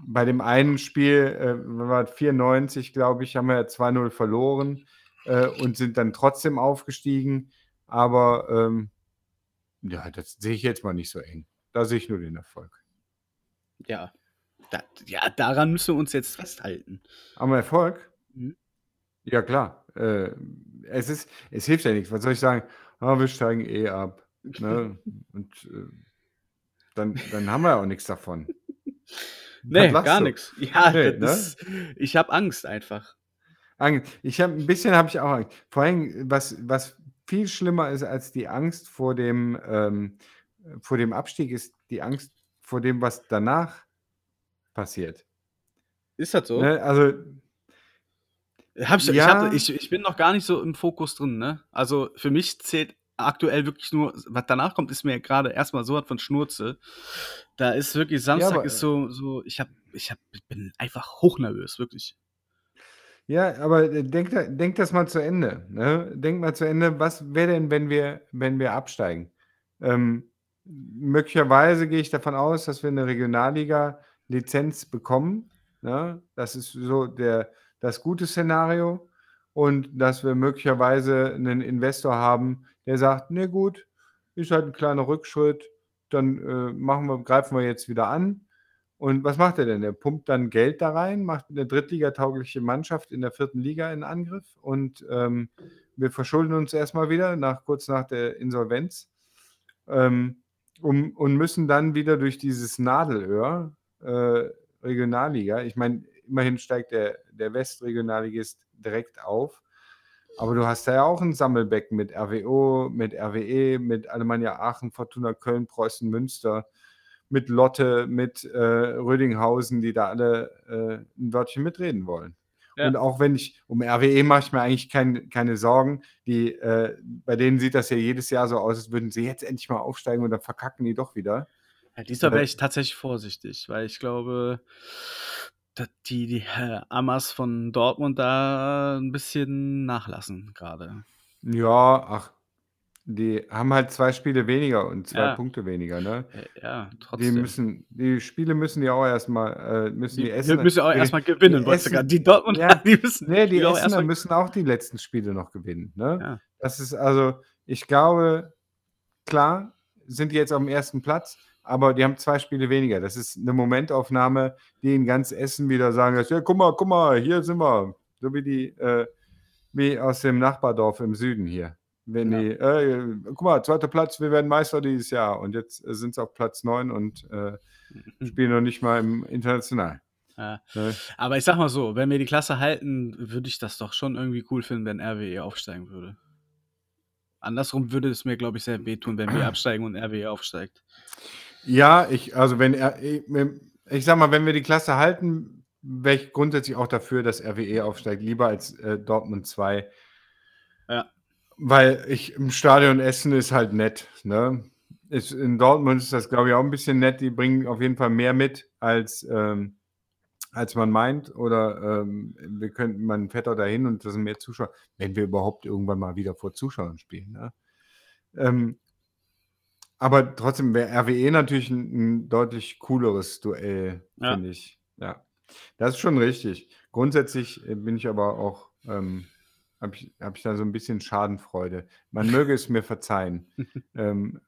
bei dem einen Spiel, äh, wir 94, glaube ich, haben wir 2-0 verloren äh, und sind dann trotzdem aufgestiegen. Aber ähm, ja, das sehe ich jetzt mal nicht so eng. Da sehe ich nur den Erfolg. Ja, da, ja daran müssen wir uns jetzt festhalten. Am Erfolg? Mhm. Ja, klar. Äh, es, ist, es hilft ja nichts. Was soll ich sagen? Ah, wir steigen eh ab. Ne? Und äh, dann, dann haben wir ja auch nichts davon. nee, gar nichts. Ja, nee, das, ne? ich habe Angst einfach. Angst. Ich habe ein bisschen habe ich auch Angst. Vor allem, was, was viel schlimmer ist als die Angst vor dem, ähm, vor dem Abstieg, ist die Angst vor dem, was danach passiert. Ist das so? Ne? Also hab ich, ja. ich, hab, ich, ich bin noch gar nicht so im Fokus drin, ne? Also für mich zählt aktuell wirklich nur, was danach kommt, ist mir gerade erstmal so was von Schnurze. Da ist wirklich, Samstag ja, ist so, so, ich hab, ich hab, bin einfach hochnervös, wirklich. Ja, aber äh, denk, denk das mal zu Ende. Ne? Denk mal zu Ende, was wäre denn, wenn wir, wenn wir absteigen? Ähm, möglicherweise gehe ich davon aus, dass wir eine Regionalliga-Lizenz bekommen. Ne? Das ist so der, das gute Szenario. Und dass wir möglicherweise einen Investor haben, der sagt, ne gut, ist halt ein kleiner Rückschritt, dann äh, machen wir, greifen wir jetzt wieder an. Und was macht er denn? Er pumpt dann Geld da rein, macht eine drittligataugliche Mannschaft in der vierten Liga in Angriff und ähm, wir verschulden uns erstmal wieder, nach, kurz nach der Insolvenz, ähm, um, und müssen dann wieder durch dieses Nadelöhr äh, Regionalliga, ich meine, immerhin steigt der, der Westregionalligist direkt auf, aber du hast da ja auch ein Sammelbecken mit RWO, mit RWE, mit Alemannia Aachen, Fortuna Köln, Preußen, Münster, mit Lotte, mit äh, Rödinghausen, die da alle äh, ein Wörtchen mitreden wollen. Ja. Und auch wenn ich, um RWE mache ich mir eigentlich kein, keine Sorgen. Die, äh, bei denen sieht das ja jedes Jahr so aus, als würden sie jetzt endlich mal aufsteigen und dann verkacken die doch wieder. Ja, diesmal wäre ich tatsächlich vorsichtig, weil ich glaube, die, die äh, Amas von Dortmund da ein bisschen nachlassen gerade. Ja, ach, die haben halt zwei Spiele weniger und zwei Ja. Punkte weniger, ne? Ja, Die müssen die Spiele müssen die auch erstmal äh, müssen die Die Essener müssen auch die erstmal gewinnen, die Essen Die Dortmund, ja, die müssen ne, die die auch Essener müssen auch die letzten Spiele noch gewinnen, ne? Ja. Das ist also ich glaube, klar sind die jetzt auf dem ersten Platz, aber die haben zwei Spiele weniger. Das ist eine Momentaufnahme, die in ganz Essen wieder sagen, ja, guck mal, guck mal, hier sind wir. So wie die, äh, wie aus dem Nachbardorf im Süden hier. Wenn ja. die, äh, guck mal, zweiter Platz, wir werden Meister dieses Jahr. Und jetzt äh, sind sie auf Platz 9 und äh, spielen noch nicht mal im International. Ja. Ne? Aber ich sag mal so, wenn wir die Klasse halten, würde ich das doch schon irgendwie cool finden, wenn RWE aufsteigen würde. Andersrum würde es mir, glaube ich, sehr wehtun, wenn wir absteigen und RWE aufsteigt. Ja, ich, also wenn er, ich sag mal, wenn wir die Klasse halten, wäre ich grundsätzlich auch dafür, dass RWE aufsteigt, lieber als äh, Dortmund 2. Ja. Weil ich im Stadion Essen ist halt nett. Ne? Ist, in Dortmund ist das, glaube ich, auch ein bisschen nett. Die bringen auf jeden Fall mehr mit, als, ähm, als man meint. Oder ähm, wir könnten, man auch dahin und das sind mehr Zuschauer, wenn wir überhaupt irgendwann mal wieder vor Zuschauern spielen. Ne? Ähm, aber trotzdem wäre RWE natürlich ein, ein deutlich cooleres Duell, ja. finde ich. Ja, das ist schon richtig. Grundsätzlich äh, bin ich aber auch, ähm, habe ich, hab ich da so ein bisschen Schadenfreude. Man möge es mir verzeihen, ähm,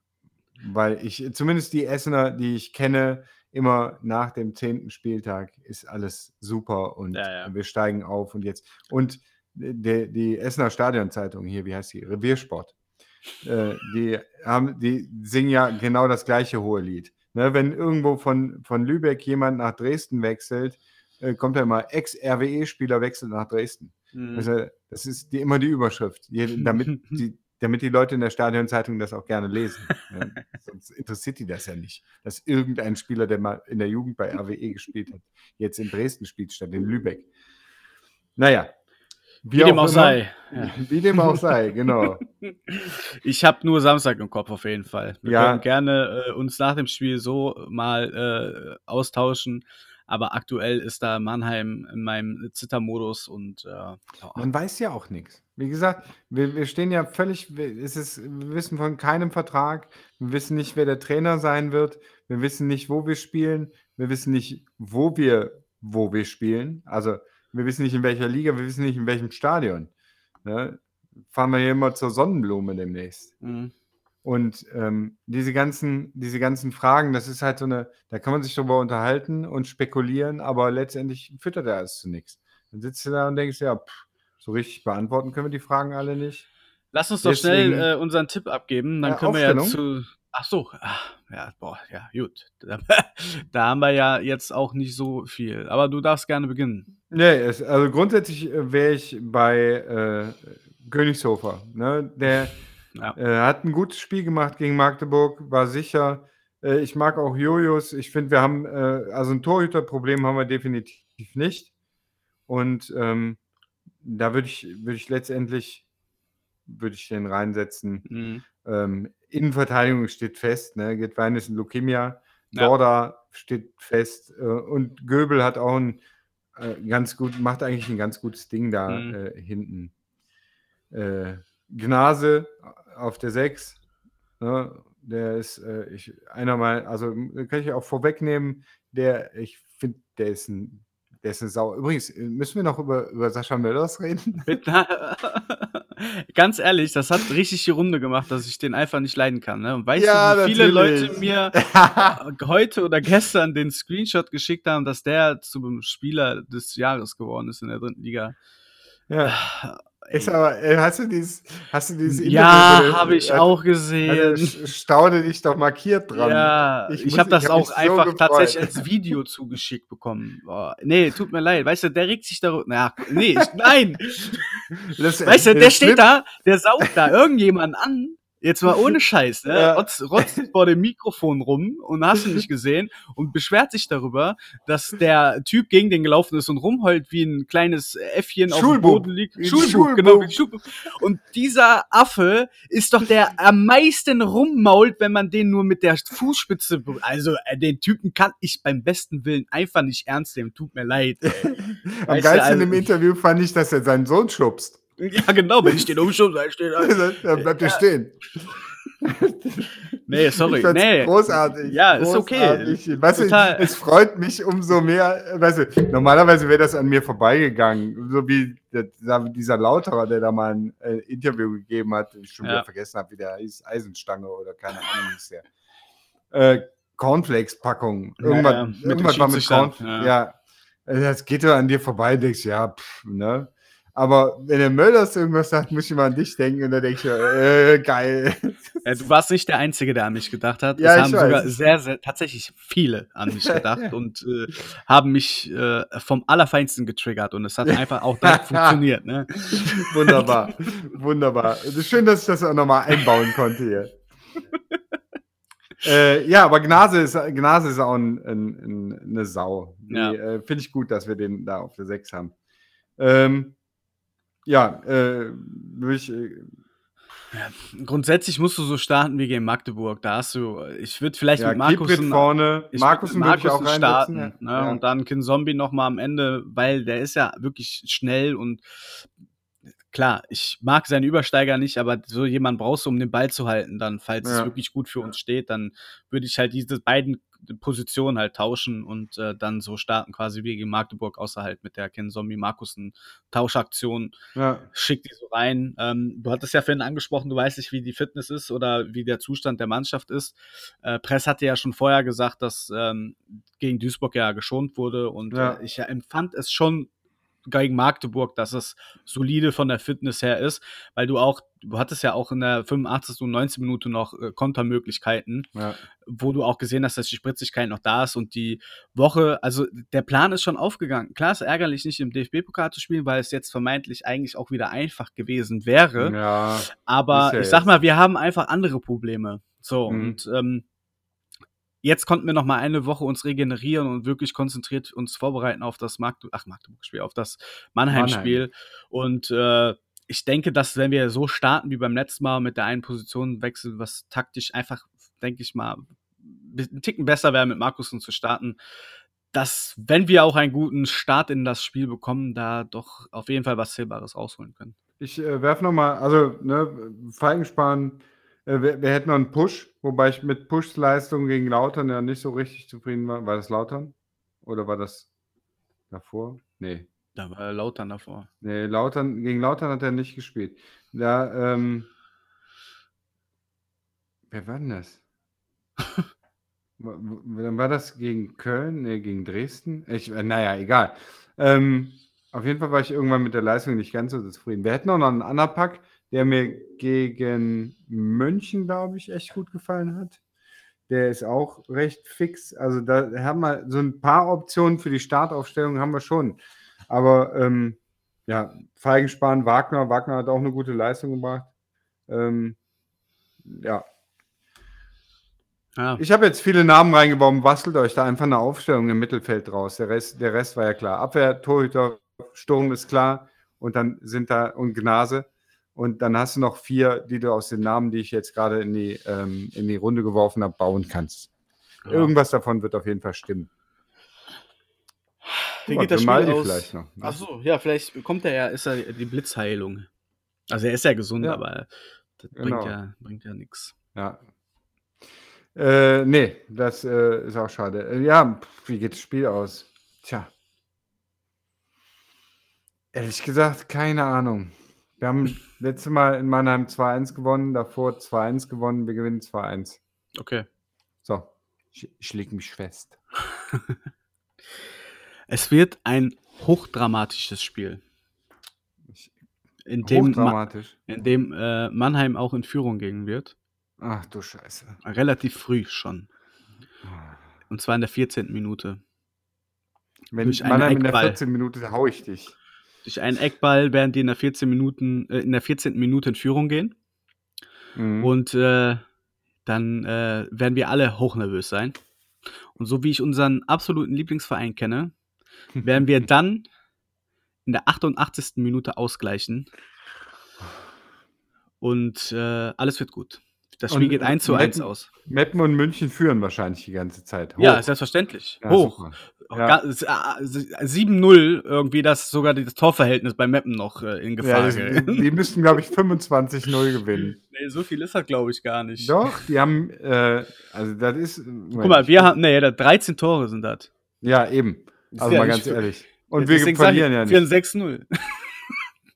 weil ich, zumindest die Essener, die ich kenne, immer nach dem zehnten Spieltag ist alles super und ja, ja. wir steigen auf und jetzt. Und die, die Essener Stadionzeitung hier, wie heißt die? Reviersport äh, die, haben, die singen ja genau das gleiche hohe Lied. Ne, wenn irgendwo von, von Lübeck jemand nach Dresden wechselt, äh, kommt ja immer Ex-RWE-Spieler wechselt nach Dresden. Mhm. Also, das ist die, immer die Überschrift, die, damit, die, damit die Leute in der Stadionzeitung das auch gerne lesen. Ne? Sonst interessiert die das ja nicht, dass irgendein Spieler, der mal in der Jugend bei RWE gespielt hat, jetzt in Dresden spielt statt in Lübeck. Naja, wie, wie dem auch, sei. Ja. Wie dem auch sei, genau. Ich habe nur Samstag im Kopf auf jeden Fall. Wir ja. können gerne äh, uns nach dem Spiel so mal äh, austauschen. Aber aktuell ist da Mannheim in meinem Zittermodus und äh, man weiß ja auch nichts. Wie gesagt, wir, wir stehen ja völlig, es ist, wir wissen von keinem Vertrag, wir wissen nicht, wer der Trainer sein wird, wir wissen nicht, wo wir spielen, wir wissen nicht, wo wir, wo wir spielen. Also wir wissen nicht, in welcher Liga, wir wissen nicht, in welchem Stadion. Ne? Fahren wir hier immer zur Sonnenblume demnächst. Mhm. Und ähm, diese, ganzen, diese ganzen Fragen, das ist halt so eine, da kann man sich darüber unterhalten und spekulieren, aber letztendlich füttert er alles zu nichts. Dann sitzt du da und denkst, ja, pff, so richtig beantworten können wir die Fragen alle nicht. Lass uns doch Deswegen, schnell äh, unseren Tipp abgeben, dann äh, können wir ja zu, Ach so, ach, ja, boah, ja, gut. Da, haben wir ja jetzt auch nicht so viel. Aber du darfst gerne beginnen. Nee, es, also grundsätzlich äh, wäre ich bei äh, Königshofer. Ne? Der ja. äh, hat ein gutes Spiel gemacht gegen Magdeburg, war sicher. Äh, ich mag auch Jojos. Ich finde, wir haben, äh, also ein Torhüterproblem haben wir definitiv nicht. Und ähm, da würde ich, würd ich letztendlich würde ich den reinsetzen. Mhm. Ähm, Innenverteidigung steht fest. Ne? Getwein ist ein Leukemia. Ja. Dorda steht fest. Äh, und Göbel hat auch ein äh, ganz gut, macht eigentlich ein ganz gutes Ding da mhm. äh, hinten. Äh, Gnase auf der 6. Ne? Der ist äh, ich, einer mal, also kann ich auch vorwegnehmen, der, ich finde, der ist ein der ist eine Sau. Übrigens, äh, müssen wir noch über, über Sascha Möllers reden? Ganz ehrlich, das hat richtig die Runde gemacht, dass ich den einfach nicht leiden kann. Ne? Und weißt ja, du, wie viele natürlich. Leute mir heute oder gestern den Screenshot geschickt haben, dass der zum Spieler des Jahres geworden ist in der dritten Liga? Ja. Ist aber, äh, hast du dieses, hast du dieses Ja, habe ich auch gesehen. Also, staune dich doch markiert dran. Ja, ich, ich habe das ich hab auch einfach so tatsächlich als Video zugeschickt bekommen. Boah, nee, tut mir leid. Weißt du, der regt sich darüber. Na, nee, ich, nein. Das, weißt du, der steht da, der saugt da irgendjemanden an Jetzt mal ohne Scheiß, ne? Ja. Rotzt, rotzt vor dem Mikrofon rum und hast du nicht gesehen und beschwert sich darüber, dass der Typ gegen den gelaufen ist und rumheult wie ein kleines Äffchen auf dem Boden liegt. Schulbuch, Schulbuch. genau. Schulbuch. Und dieser Affe ist doch der am meisten rummault, wenn man den nur mit der Fußspitze, also äh, den Typen kann ich beim besten Willen einfach nicht ernst nehmen. Tut mir leid. Ey. am geilsten also, im Interview fand ich, dass er seinen Sohn schubst. Ja, genau, wenn ich den umschub, dann steht er. Dann bleibt er stehen. nee, sorry. Nee. Großartig. Ja, großartig. ist okay. Weißt du, es freut mich umso mehr. Weißt du, normalerweise wäre das an mir vorbeigegangen. So wie der, dieser Lauterer, der da mal ein äh, Interview gegeben hat, ich schon ja. wieder vergessen habe, wie der hieß, Eisenstange oder keine Ahnung, ist der. Äh, Cornflakes-Packung. Irgendwas, ja, irgendwas war mit Cornflakes. Ja. ja. Das geht doch an dir vorbei, denkst ja, pff, ne? Aber wenn der Mölders irgendwas sagt, muss ich mal an dich denken und dann denke ich, äh, geil. Ja, du warst nicht der Einzige, der an mich gedacht hat. Ja, es haben weiß. sogar sehr, sehr, tatsächlich viele an mich gedacht und äh, haben mich äh, vom Allerfeinsten getriggert und es hat einfach auch direkt funktioniert. Ne? Wunderbar, wunderbar. Es ist schön, dass ich das auch nochmal einbauen konnte hier. äh, ja, aber Gnase ist, Gnase ist auch ein, ein, ein, eine Sau. Ja. Äh, Finde ich gut, dass wir den da auf der 6 haben. Ähm, ja, äh, ich. Äh, ja, grundsätzlich musst du so starten wie gegen Magdeburg. Da hast du, ich würde vielleicht ja, mit Markus vorne, Markus würde ich auch starten, ne? ja. und dann Kin Zombie noch mal am Ende, weil der ist ja wirklich schnell und klar, ich mag seine Übersteiger nicht, aber so jemand brauchst du, um den Ball zu halten, dann, falls ja. es wirklich gut für uns steht, dann würde ich halt diese beiden Positionen halt tauschen und äh, dann so starten, quasi wie gegen Magdeburg, außer halt mit der Ken Zombie Markusen Tauschaktion. Ja. Schick die so rein. Ähm, du hattest ja vorhin angesprochen, du weißt nicht, wie die Fitness ist oder wie der Zustand der Mannschaft ist. Äh, Press hatte ja schon vorher gesagt, dass ähm, gegen Duisburg ja geschont wurde und ja. Äh, ich empfand es schon gegen Magdeburg, dass es solide von der Fitness her ist, weil du auch, du hattest ja auch in der 85. und 19. Minute noch äh, Kontermöglichkeiten, ja. wo du auch gesehen hast, dass die Spritzigkeit noch da ist und die Woche, also der Plan ist schon aufgegangen. Klar ist ärgerlich, nicht im DFB-Pokal zu spielen, weil es jetzt vermeintlich eigentlich auch wieder einfach gewesen wäre. Ja, aber ja ich sag mal, wir haben einfach andere Probleme. So, mhm. und ähm, Jetzt konnten wir noch mal eine Woche uns regenerieren und wirklich konzentriert uns vorbereiten auf das Magdeburg, ach, Magdeburg-Spiel, auf das Mannheim-Spiel. Mannheim. Und äh, ich denke, dass wenn wir so starten wie beim letzten Mal mit der einen Position wechseln, was taktisch einfach, denke ich mal, ein Ticken besser wäre, mit Markusen zu starten, dass, wenn wir auch einen guten Start in das Spiel bekommen, da doch auf jeden Fall was Zählbares rausholen können. Ich äh, werfe noch mal, also ne, Feigensparen äh, wir, wir, hätten noch einen Push, wobei ich mit Pushs Leistung gegen Lautern ja nicht so richtig zufrieden war. War das Lautern? Oder war das davor? Nee. Da war Lautern davor. Nee, Lautern, gegen Lautern hat er nicht gespielt. Da, ähm, wer war denn das? Dann war das gegen Köln, nee, gegen Dresden. Ich, äh, naja, egal. Ähm, auf jeden Fall war ich irgendwann mit der Leistung nicht ganz so zufrieden. Wir hätten auch noch einen Anapack der mir gegen München, glaube ich, echt gut gefallen hat. Der ist auch recht fix. Also da haben wir so ein paar Optionen für die Startaufstellung haben wir schon. Aber ähm, Ja, Feigenspan, Wagner. Wagner hat auch eine gute Leistung gebracht. Ähm, ja. ja. Ich habe jetzt viele Namen reingebaut. Bastelt euch da einfach eine Aufstellung im Mittelfeld draus. Der Rest, der Rest war ja klar. Abwehr, Torhüter, Sturm ist klar. Und dann sind da und Gnase. Und dann hast du noch vier, die du aus den Namen, die ich jetzt gerade in die, ähm, in die Runde geworfen habe, bauen kannst. Ja. Irgendwas davon wird auf jeden Fall stimmen. Wie geht das Spiel aus? Vielleicht noch, ne? Achso, ja, vielleicht kommt er ja, ist er die Blitzheilung. Also er ist ja gesund, ja. aber das genau. bringt ja, bringt ja nichts. Ja. Äh, nee, das äh, ist auch schade. Äh, ja, wie geht das Spiel aus? Tja. Ehrlich gesagt, keine Ahnung. Wir haben letztes Mal in Mannheim 2-1 gewonnen, davor 2-1 gewonnen, wir gewinnen 2-1. Okay. So, ich, ich lege mich fest. Es wird ein hochdramatisches Spiel. In dem, Hochdramatisch. Ma in dem äh, Mannheim auch in Führung gehen wird. Ach du Scheiße. Relativ früh schon. Und zwar in der 14. Minute. Wenn Durch Mannheim in der 14. Minute hau ich dich. Durch einen Eckball werden die in der 14. Minuten, äh, in der 14. Minute in Führung gehen. Mhm. Und äh, dann äh, werden wir alle hochnervös sein. Und so wie ich unseren absoluten Lieblingsverein kenne, werden wir dann in der 88. Minute ausgleichen. Und äh, alles wird gut. Das Spiel und geht 1 zu 1 aus. Meppen und München führen wahrscheinlich die ganze Zeit. Hoch. Ja, selbstverständlich. Ja, Hoch. Ja. 7-0 irgendwie, das sogar das Torverhältnis bei Meppen noch äh, in Gefahr ja, die, die, müssten, glaube ich, 25-0 gewinnen. Nee, so viel ist das, glaube ich, gar nicht. Doch, die haben, äh, also das ist. Guck mal, wir haben, nee, 13 Tore sind das. Ja, eben. Also mal ganz ehrlich. Und wir verlieren ja nicht. 6-0.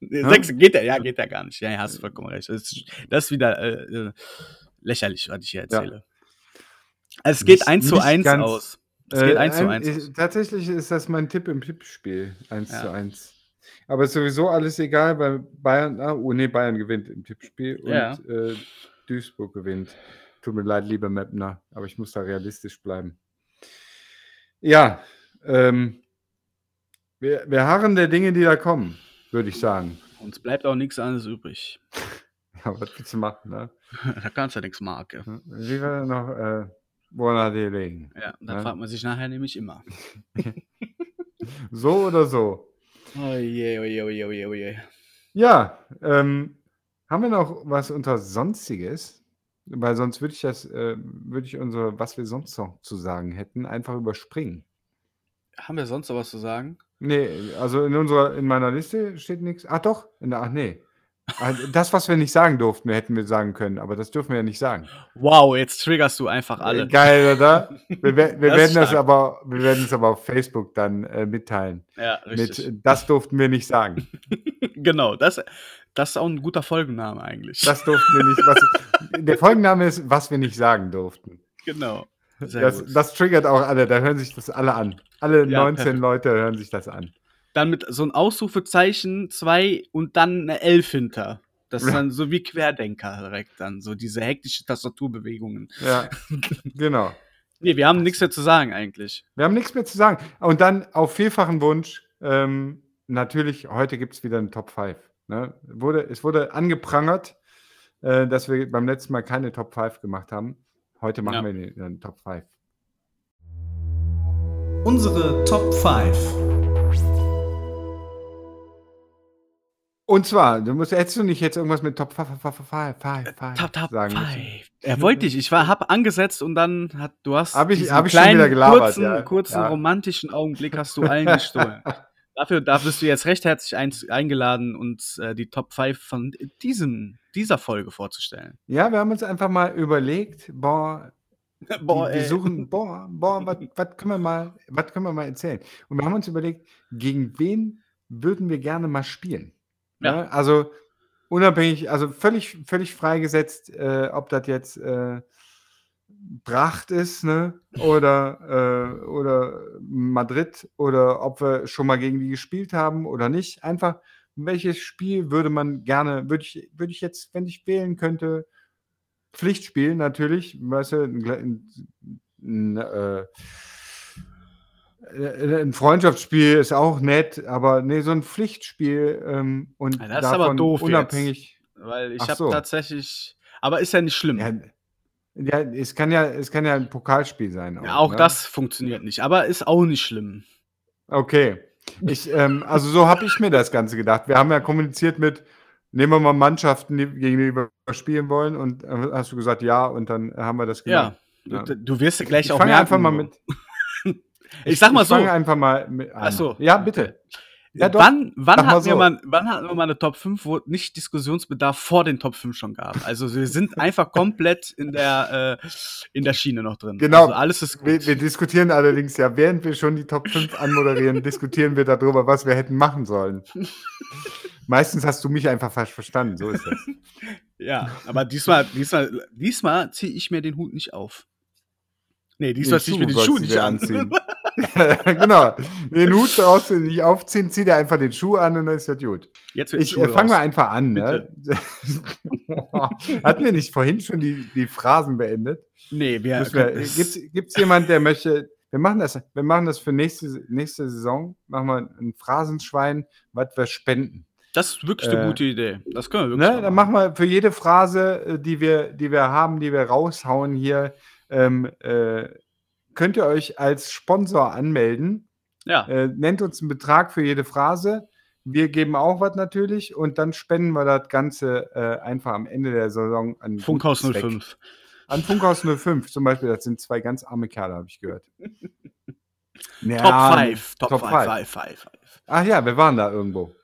6 geht ja, ja, geht ja gar nicht. Ja, ja, hast vollkommen recht. Das ist, das ist wieder äh, äh lächerlich, was ich hier erzähle. Ja. Also es geht nicht, 1 zu 1 ganz, aus. Es geht äh, 1 zu 1 aus. Tatsächlich ist das mein Tipp im Tippspiel. 1 ja. zu 1. Aber ist sowieso alles egal, weil Bayern, ah, oh nee, Bayern gewinnt im Tippspiel und ja. äh, Duisburg gewinnt. Tut mir leid, lieber Mapner, aber ich muss da realistisch bleiben. Ja, ähm, wir, wir harren der Dinge, die da kommen, würde ich sagen. Uns bleibt auch nichts anderes übrig. ja, was willst du machen, ne? da kannst du ja nichts machen. Wie war noch äh, Buona de Legen? Ja, da ne? fragt man sich nachher nämlich immer. so oder so? Oh je, oh je, oh je, oh je, oh je. Ja, ähm, haben wir noch was unter Sonstiges? Weil sonst würde ich das, äh, würde ich unsere, was wir sonst noch zu sagen hätten, einfach überspringen. Haben wir sonst noch was zu sagen? Nee, also in unserer in meiner Liste steht nichts. Ach doch, in der ach nee. Ah, das, was wir nicht sagen durften, hätten wir sagen können, aber das dürfen wir ja nicht sagen. Wow, jetzt triggerst du einfach alle. Geil, oder? Wir, wir werden das aber, wir werden es aber auf Facebook dann äh, mitteilen. Ja, richtig. Mit, das durften wir nicht sagen. genau, das, das ist auch ein guter Folgenname eigentlich. Das durften wir nicht. Was, der Folgenname ist, was wir nicht sagen durften. Genau. Das, das, triggert auch alle, da hören sich das alle an. Alle ja, 19 perfekt. Leute hören sich das an. Dann mit so ein Ausrufezeichen, zwei und dann eine Elf hinter. Das ist dann so wie Querdenker direkt dann, so diese hektische Tastaturbewegungen. Ja, genau. nee, wir haben nichts mehr zu sagen eigentlich. Wir haben nichts mehr zu sagen. Und dann auf vielfachen Wunsch, ähm, natürlich, heute gibt es wieder eine Top 5. Ne? Wurde, es wurde angeprangert, äh, dass wir beim letzten Mal keine Top 5 gemacht haben. Heute machen ja. wir den Top 5. Unsere Top 5. Und zwar, du musst, hättest du nicht jetzt irgendwas mit Top 5, 5, 5, 5 Top, Top sagen müssen? Er wollte ich. Ich war, hab angesetzt und dann hat, du hast hab ich, hab ich kleinen, schon wieder gelabert, kurzen, ja. kurzen ja. romantischen Augenblick hast du allen gestohlen. Dafür da bist du jetzt recht herzlich ein, eingeladen, uns äh, die Top 5 von diesem, dieser Folge vorzustellen. Ja, wir haben uns einfach mal überlegt, boah, boah wir suchen, boah, boah, was können wir mal, was können wir mal erzählen? Und wir haben uns überlegt, gegen wen würden wir gerne mal spielen? Ja. ne? also unabhängig, also völlig, völlig freigesetzt, äh, ob das jetzt äh, Bracht ist, ne? Oder, äh, oder Madrid oder ob wir schon mal gegen die gespielt haben oder nicht. Einfach, welches Spiel würde man gerne, würde ich, würde ich jetzt, wenn ich wählen könnte, Pflichtspiel natürlich, weißt du, ein, ein, ein, äh, Äh, ein Freundschaftsspiel ist auch nett, aber nee, so ein Pflichtspiel ähm, und ja, das davon ist aber doof unabhängig. Jetzt, weil ich habe so. tatsächlich, aber ist ja nicht schlimm. Ja, ja, es kann ja, es kann ja ein Pokalspiel sein. Auch, ja, auch ne? das funktioniert nicht, aber ist auch nicht schlimm. Okay. Ich, ähm, also so habe ich mir das Ganze gedacht. Wir haben ja kommuniziert mit, nehmen wir mal Mannschaften, die gegenüber spielen wollen und äh, hast du gesagt ja und dann haben wir das gemacht. Ja, du, du wirst ja gleich ich auch merken, einfach mal mit. Ich, sag mal ich so. Ich fange einfach mal mit an. Ach so. Ja, bitte. Ja, wann, wann, hatten so. wir mal, wann hatten wir mal eine Top 5, wo nicht Diskussionsbedarf vor den Top 5 schon gab? Also wir sind einfach komplett in der, äh, in der Schiene noch drin. Genau. Also alles ist gut. Wir, wir, diskutieren allerdings ja, während wir schon die Top 5 anmoderieren, diskutieren wir darüber, was wir hätten machen sollen. Meistens hast du mich einfach falsch verstanden, so ist das. ja, aber diesmal, diesmal, diesmal ziehe ich mir den Hut nicht auf. Nee, diesmal ziehe ich mir den Schuh nicht anziehen. genau. Den Hut brauchst du nicht aufziehen, zieh dir einfach den Schuh an und dann ist das gut. Jetzt ich äh, fange mal einfach an. Ne? Hatten wir nicht vorhin schon die, die Phrasen beendet? Nee, wir. Gibt es jemanden, der möchte. Wir machen das, wir machen das für nächste, nächste Saison. Machen wir ein Phrasenschwein, was wir spenden. Das ist wirklich eine äh, gute Idee. Das können wir wirklich ne, Dann machen wir für jede Phrase, äh, die wir, die wir haben, die wir raushauen hier, ähm, äh, könnt ihr euch als Sponsor anmelden. Ja. Äh, nennt uns einen Betrag für jede Phrase. Wir geben auch was natürlich und dann spenden wir das Ganze äh, einfach am Ende der Saison an Funkhaus 05. An Funkhaus 05 zum Beispiel, das sind zwei ganz arme Kerle, habe ich gehört. ja, Top 5. Top 5. Ach ja, wir waren da irgendwo.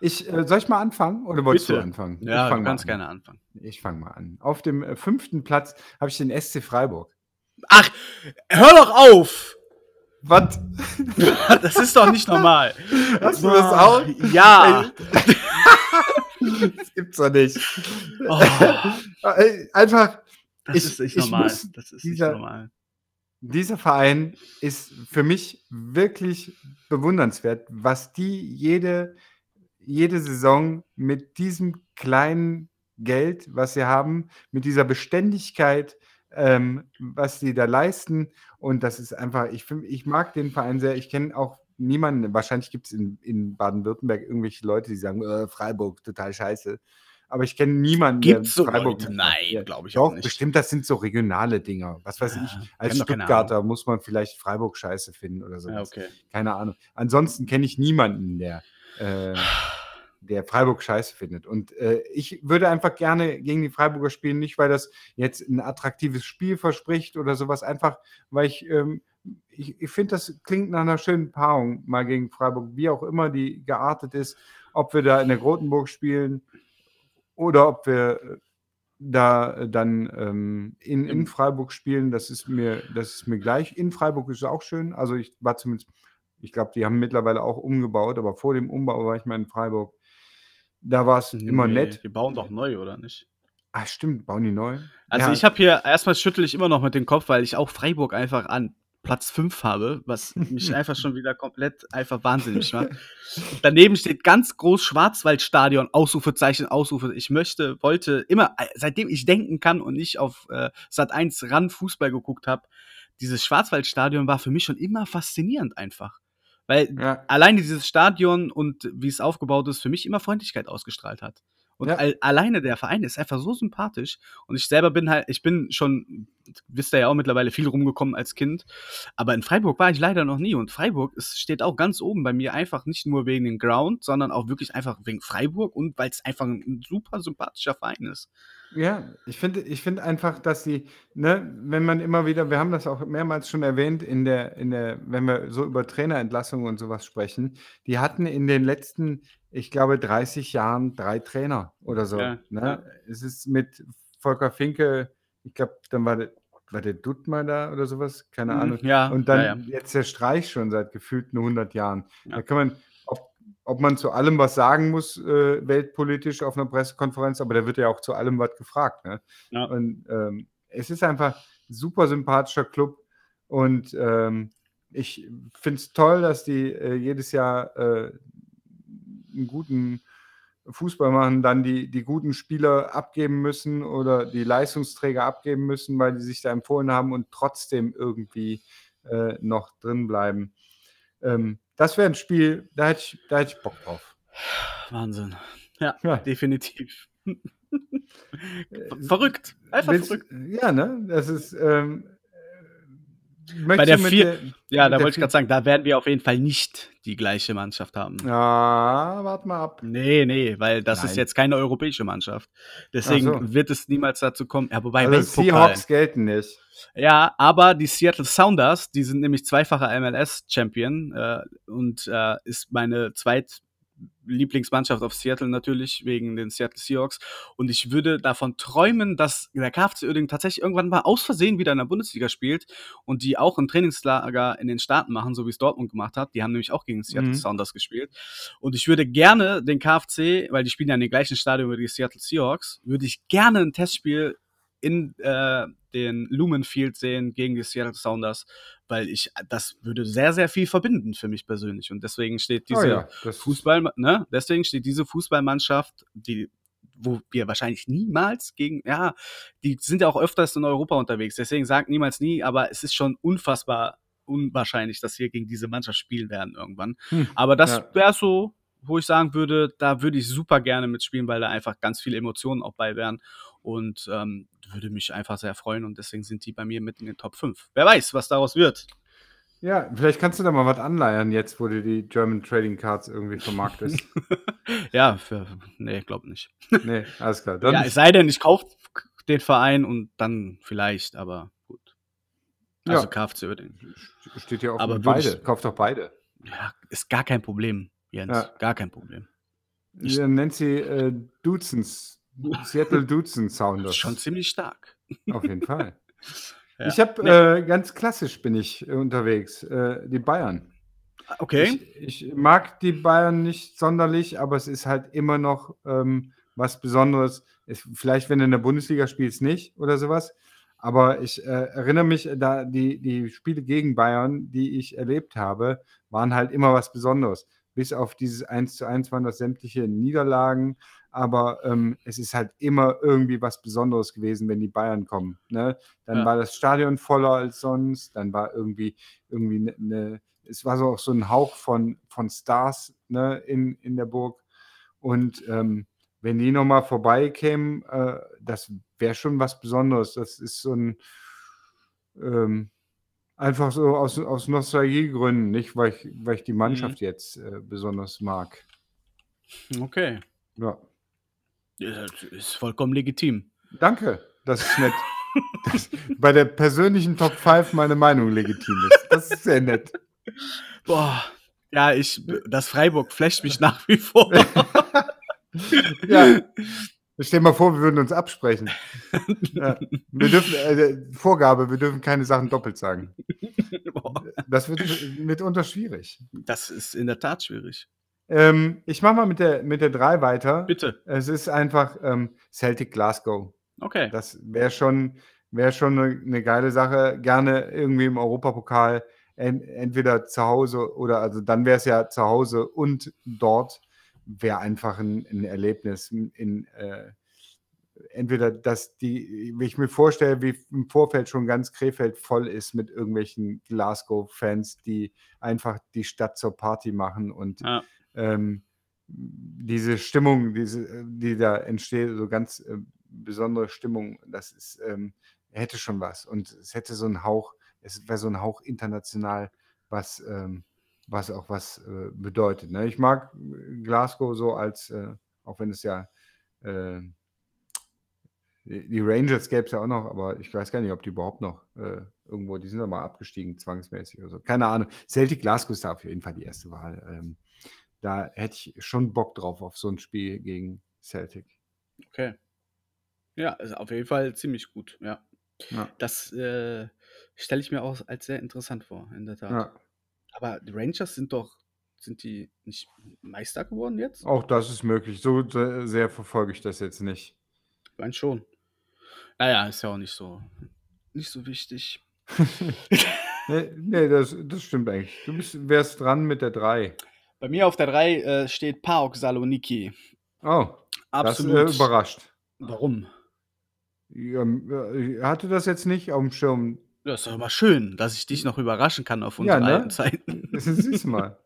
Ich, äh, soll ich mal anfangen oder wolltest Bitte. du anfangen? Ja, du kannst gerne anfangen. Ich fange mal an. Auf dem äh, fünften Platz habe ich den SC Freiburg. Ach, hör doch auf! Was? Das ist doch nicht normal. Hast du das auch? Ja. das gibt's doch nicht. Oh. Einfach. Das ich, ist nicht normal. das ist dieser, nicht normal. Dieser Verein ist für mich wirklich bewundernswert, was die jede, jede Saison mit diesem kleinen Geld, was sie haben, mit dieser Beständigkeit, ähm, was sie da leisten. Und das ist einfach, ich, find, ich mag den Verein sehr. Ich kenne auch niemanden, wahrscheinlich gibt es in, in Baden-Württemberg irgendwelche Leute, die sagen, äh, Freiburg, total scheiße. Aber ich kenne niemanden, Gibt's der so Freiburg. Leute? Nein, glaube ich auch nicht. Bestimmt, das sind so regionale Dinger. Was weiß ja, ich. Als Stuttgarter muss man vielleicht Freiburg scheiße finden oder so. Ja, okay. Keine Ahnung. Ansonsten kenne ich niemanden, der. Äh, der Freiburg scheiße findet. Und äh, ich würde einfach gerne gegen die Freiburger spielen, nicht weil das jetzt ein attraktives Spiel verspricht oder sowas, einfach weil ich, ähm, ich, ich finde, das klingt nach einer schönen Paarung mal gegen Freiburg, wie auch immer die geartet ist, ob wir da in der Grotenburg spielen oder ob wir da dann ähm, in, in Freiburg spielen, das ist mir, das ist mir gleich. In Freiburg ist es auch schön. Also ich war zumindest, ich glaube, die haben mittlerweile auch umgebaut, aber vor dem Umbau war ich mal in Freiburg. Da war es nee, immer nett. Die bauen doch neu, oder nicht? Ah, stimmt, bauen die neu? Also ja. ich habe hier, erstmal schüttel ich immer noch mit dem Kopf, weil ich auch Freiburg einfach an Platz 5 habe, was mich einfach schon wieder komplett einfach wahnsinnig macht. Daneben steht ganz groß Schwarzwaldstadion, Ausrufezeichen, Ausrufe. Ich möchte, wollte immer, seitdem ich denken kann und nicht auf äh, Sat 1 ran Fußball geguckt habe, dieses Schwarzwaldstadion war für mich schon immer faszinierend einfach. Weil ja. alleine dieses Stadion und wie es aufgebaut ist, für mich immer Freundlichkeit ausgestrahlt hat. Und ja. alleine der Verein ist einfach so sympathisch. Und ich selber bin halt, ich bin schon, wisst ihr ja auch mittlerweile viel rumgekommen als Kind. Aber in Freiburg war ich leider noch nie. Und Freiburg ist, steht auch ganz oben bei mir, einfach nicht nur wegen dem Ground, sondern auch wirklich einfach wegen Freiburg und weil es einfach ein super sympathischer Verein ist. Ja, ich finde ich finde einfach, dass sie, ne, wenn man immer wieder wir haben das auch mehrmals schon erwähnt in der in der wenn wir so über Trainerentlassungen und sowas sprechen, die hatten in den letzten, ich glaube, 30 Jahren drei Trainer oder so, Ja, ne? ja. Es ist mit Volker Finke, ich glaube, dann war der war der Duttmer da oder sowas? Keine Mhm, Ahnung. ja, Und dann ja. jetzt der Streich schon seit gefühlten 100 Jahren. Da kann man ob man zu allem was sagen muss, äh, weltpolitisch auf einer Pressekonferenz, aber da wird ja auch zu allem was gefragt. Ne? Und ähm, es ist einfach ein super sympathischer Club und ähm, ich finde es toll, dass die äh, jedes Jahr äh, einen guten Fußball machen, dann die, die guten Spieler abgeben müssen oder die Leistungsträger abgeben müssen, weil die sich da empfohlen haben und trotzdem irgendwie äh, noch drin bleiben. Ähm, das wäre ein Spiel, da hätte ich, da hätte ich Bock drauf. Wahnsinn. Ja, ja. definitiv. verrückt. Einfach Willst, verrückt. Ja, ne? Das ist. Ähm, bei der vier, ja, da wollte ich gerade sagen, da werden wir auf jeden Fall nicht die gleiche Mannschaft haben. Ja, warte mal ab. Nee, nee, weil das Nein. ist jetzt keine europäische Mannschaft. Deswegen so. wird es niemals dazu kommen. Ja, wobei also Seahawks gelten nicht. Ja, aber die Seattle Sounders, die sind nämlich zweifacher MLS-Champion äh, und äh, ist meine zweit Lieblingsmannschaft auf Seattle natürlich, wegen den Seattle Seahawks. Und ich würde davon träumen, dass der KFC Uerdingen tatsächlich irgendwann mal aus Versehen wieder in der Bundesliga spielt und die auch ein Trainingslager in den Staaten machen, so wie es Dortmund gemacht hat. Die haben nämlich auch gegen Seattle mhm. Sounders gespielt. Und ich würde gerne den KFC, weil die spielen ja in den gleichen Stadion wie die Seattle Seahawks, würde ich gerne ein Testspiel in äh, den Lumen Field sehen gegen die Seattle Sounders, weil ich das würde sehr sehr viel verbinden für mich persönlich und deswegen steht oh diese oh ja, Fußball, ne, deswegen steht diese Fußballmannschaft, die wo wir wahrscheinlich niemals gegen, ja, die sind ja auch öfters in Europa unterwegs, deswegen sagt niemals nie, aber es ist schon unfassbar unwahrscheinlich, dass wir gegen diese Mannschaft spielen werden irgendwann. Hm, aber das ja. wäre so, wo ich sagen würde, da würde ich super gerne mitspielen, weil da einfach ganz viele Emotionen auch bei wären und ähm, würde mich einfach sehr freuen und deswegen sind die bei mir mit in den Top 5. Wer weiß, was daraus wird. Ja, vielleicht kannst du da mal was anleiern jetzt, wo du die German Trading Cards irgendwie vermarktest. ja, für, nee, glaub nicht. nee, alles klar. Dann ja, es sei denn, ich kaufe den Verein und dann vielleicht, aber gut. Also ja. KFC Uerdingen. Steht ja auch aber beide. Ich, Kauft doch beide. Ja, ist gar kein Problem, Jens. Ja. Gar kein Problem. Ich, nennt sie äh, Dutzends Seattle Dutzen Sounders. Schon ziemlich stark. Auf jeden Fall. ja. Ich habe nee. äh, ganz klassisch bin ich äh, unterwegs. Äh, die Bayern. Okay. Ich, ich, mag die Bayern nicht sonderlich, aber es ist halt immer noch ähm, was Besonderes. Es, vielleicht, wenn du in der Bundesliga spielst, nicht oder sowas. Aber ich äh, erinnere mich, da die, die Spiele gegen Bayern, die ich erlebt habe, waren halt immer was Besonderes. Bis auf dieses 1 zu 1 waren das sämtliche Niederlagen aber ähm, es ist halt immer irgendwie was Besonderes gewesen, wenn die Bayern kommen. Ne? Dann ja. war das Stadion voller als sonst, dann war irgendwie, irgendwie eine, ne, es war so auch so ein Hauch von, von Stars ne, in, in der Burg. Und ähm, wenn die nochmal vorbeikämen, äh, das wäre schon was Besonderes. Das ist so ein ähm, einfach so aus, aus Nostalgiegründen, nicht weil ich, weil ich die mhm. Mannschaft mhm. jetzt äh, besonders mag. Okay. Ja. Das ist vollkommen legitim. Danke, das ist nett. dass bei der persönlichen Top 5 meine Meinung legitim ist. Das ist sehr nett. Boah, ja, ich, das Freiburg flasht mich nach wie vor. ja. Stell dir mal vor, wir würden uns absprechen. Ja. Wir dürfen, äh, Vorgabe, wir dürfen keine Sachen doppelt sagen. Boah. Das wird mitunter schwierig. Das ist in der Tat schwierig. Ähm, ich mache mal mit der, mit der 3 weiter. Bitte. Es ist einfach ähm, Celtic Glasgow. Okay. Das wäre schon, wär schon eine, eine, geile Sache. Gerne irgendwie im Europapokal, en, entweder zu Hause oder, also dann wäre es ja zu Hause und dort wäre einfach ein, ein, Erlebnis. In, äh, entweder, dass die, wie ich mir vorstelle, wie im Vorfeld schon ganz Krefeld voll ist mit irgendwelchen Glasgow-Fans, die einfach die Stadt zur Party machen und ja ähm, diese Stimmung, diese, die da entsteht, so ganz äh, besondere Stimmung, das ist, ähm, hätte schon was. Und es hätte so einen Hauch, es wäre so ein Hauch international, was, ähm, was auch was äh, bedeutet. Ne? Ich mag Glasgow so als, äh, auch wenn es ja äh, die Rangers gäbe es ja auch noch, aber ich weiß gar nicht, ob die überhaupt noch äh, irgendwo, die sind doch mal abgestiegen, zwangsmäßig oder so. Keine Ahnung. Celtic Glasgow ist da auf jeden Fall die erste Wahl. Ähm, da hätte ich schon Bock drauf auf so ein Spiel gegen Celtic. Okay. Ja, ist auf jeden Fall ziemlich gut, ja. ja. Das äh, stelle ich mir auch als sehr interessant vor, in der Tat. Ja. Aber die Rangers sind doch, sind die nicht Meister geworden jetzt? Auch das ist möglich. So sehr verfolge ich das jetzt nicht. Ich meine schon. Naja, ist ja auch nicht so, nicht so wichtig. nee, nee das, das stimmt eigentlich. Du bist, wärst dran mit der 3. Bei mir auf der 3 äh, steht PAOK Saloniki. Oh, Absolut. das äh, überrascht. Warum? Ja, äh, hatte das jetzt nicht auf dem Schirm, Das ist aber schön, dass ich dich noch überraschen kann auf unsere ja, ne? alten Zeiten. Das ist süß mal.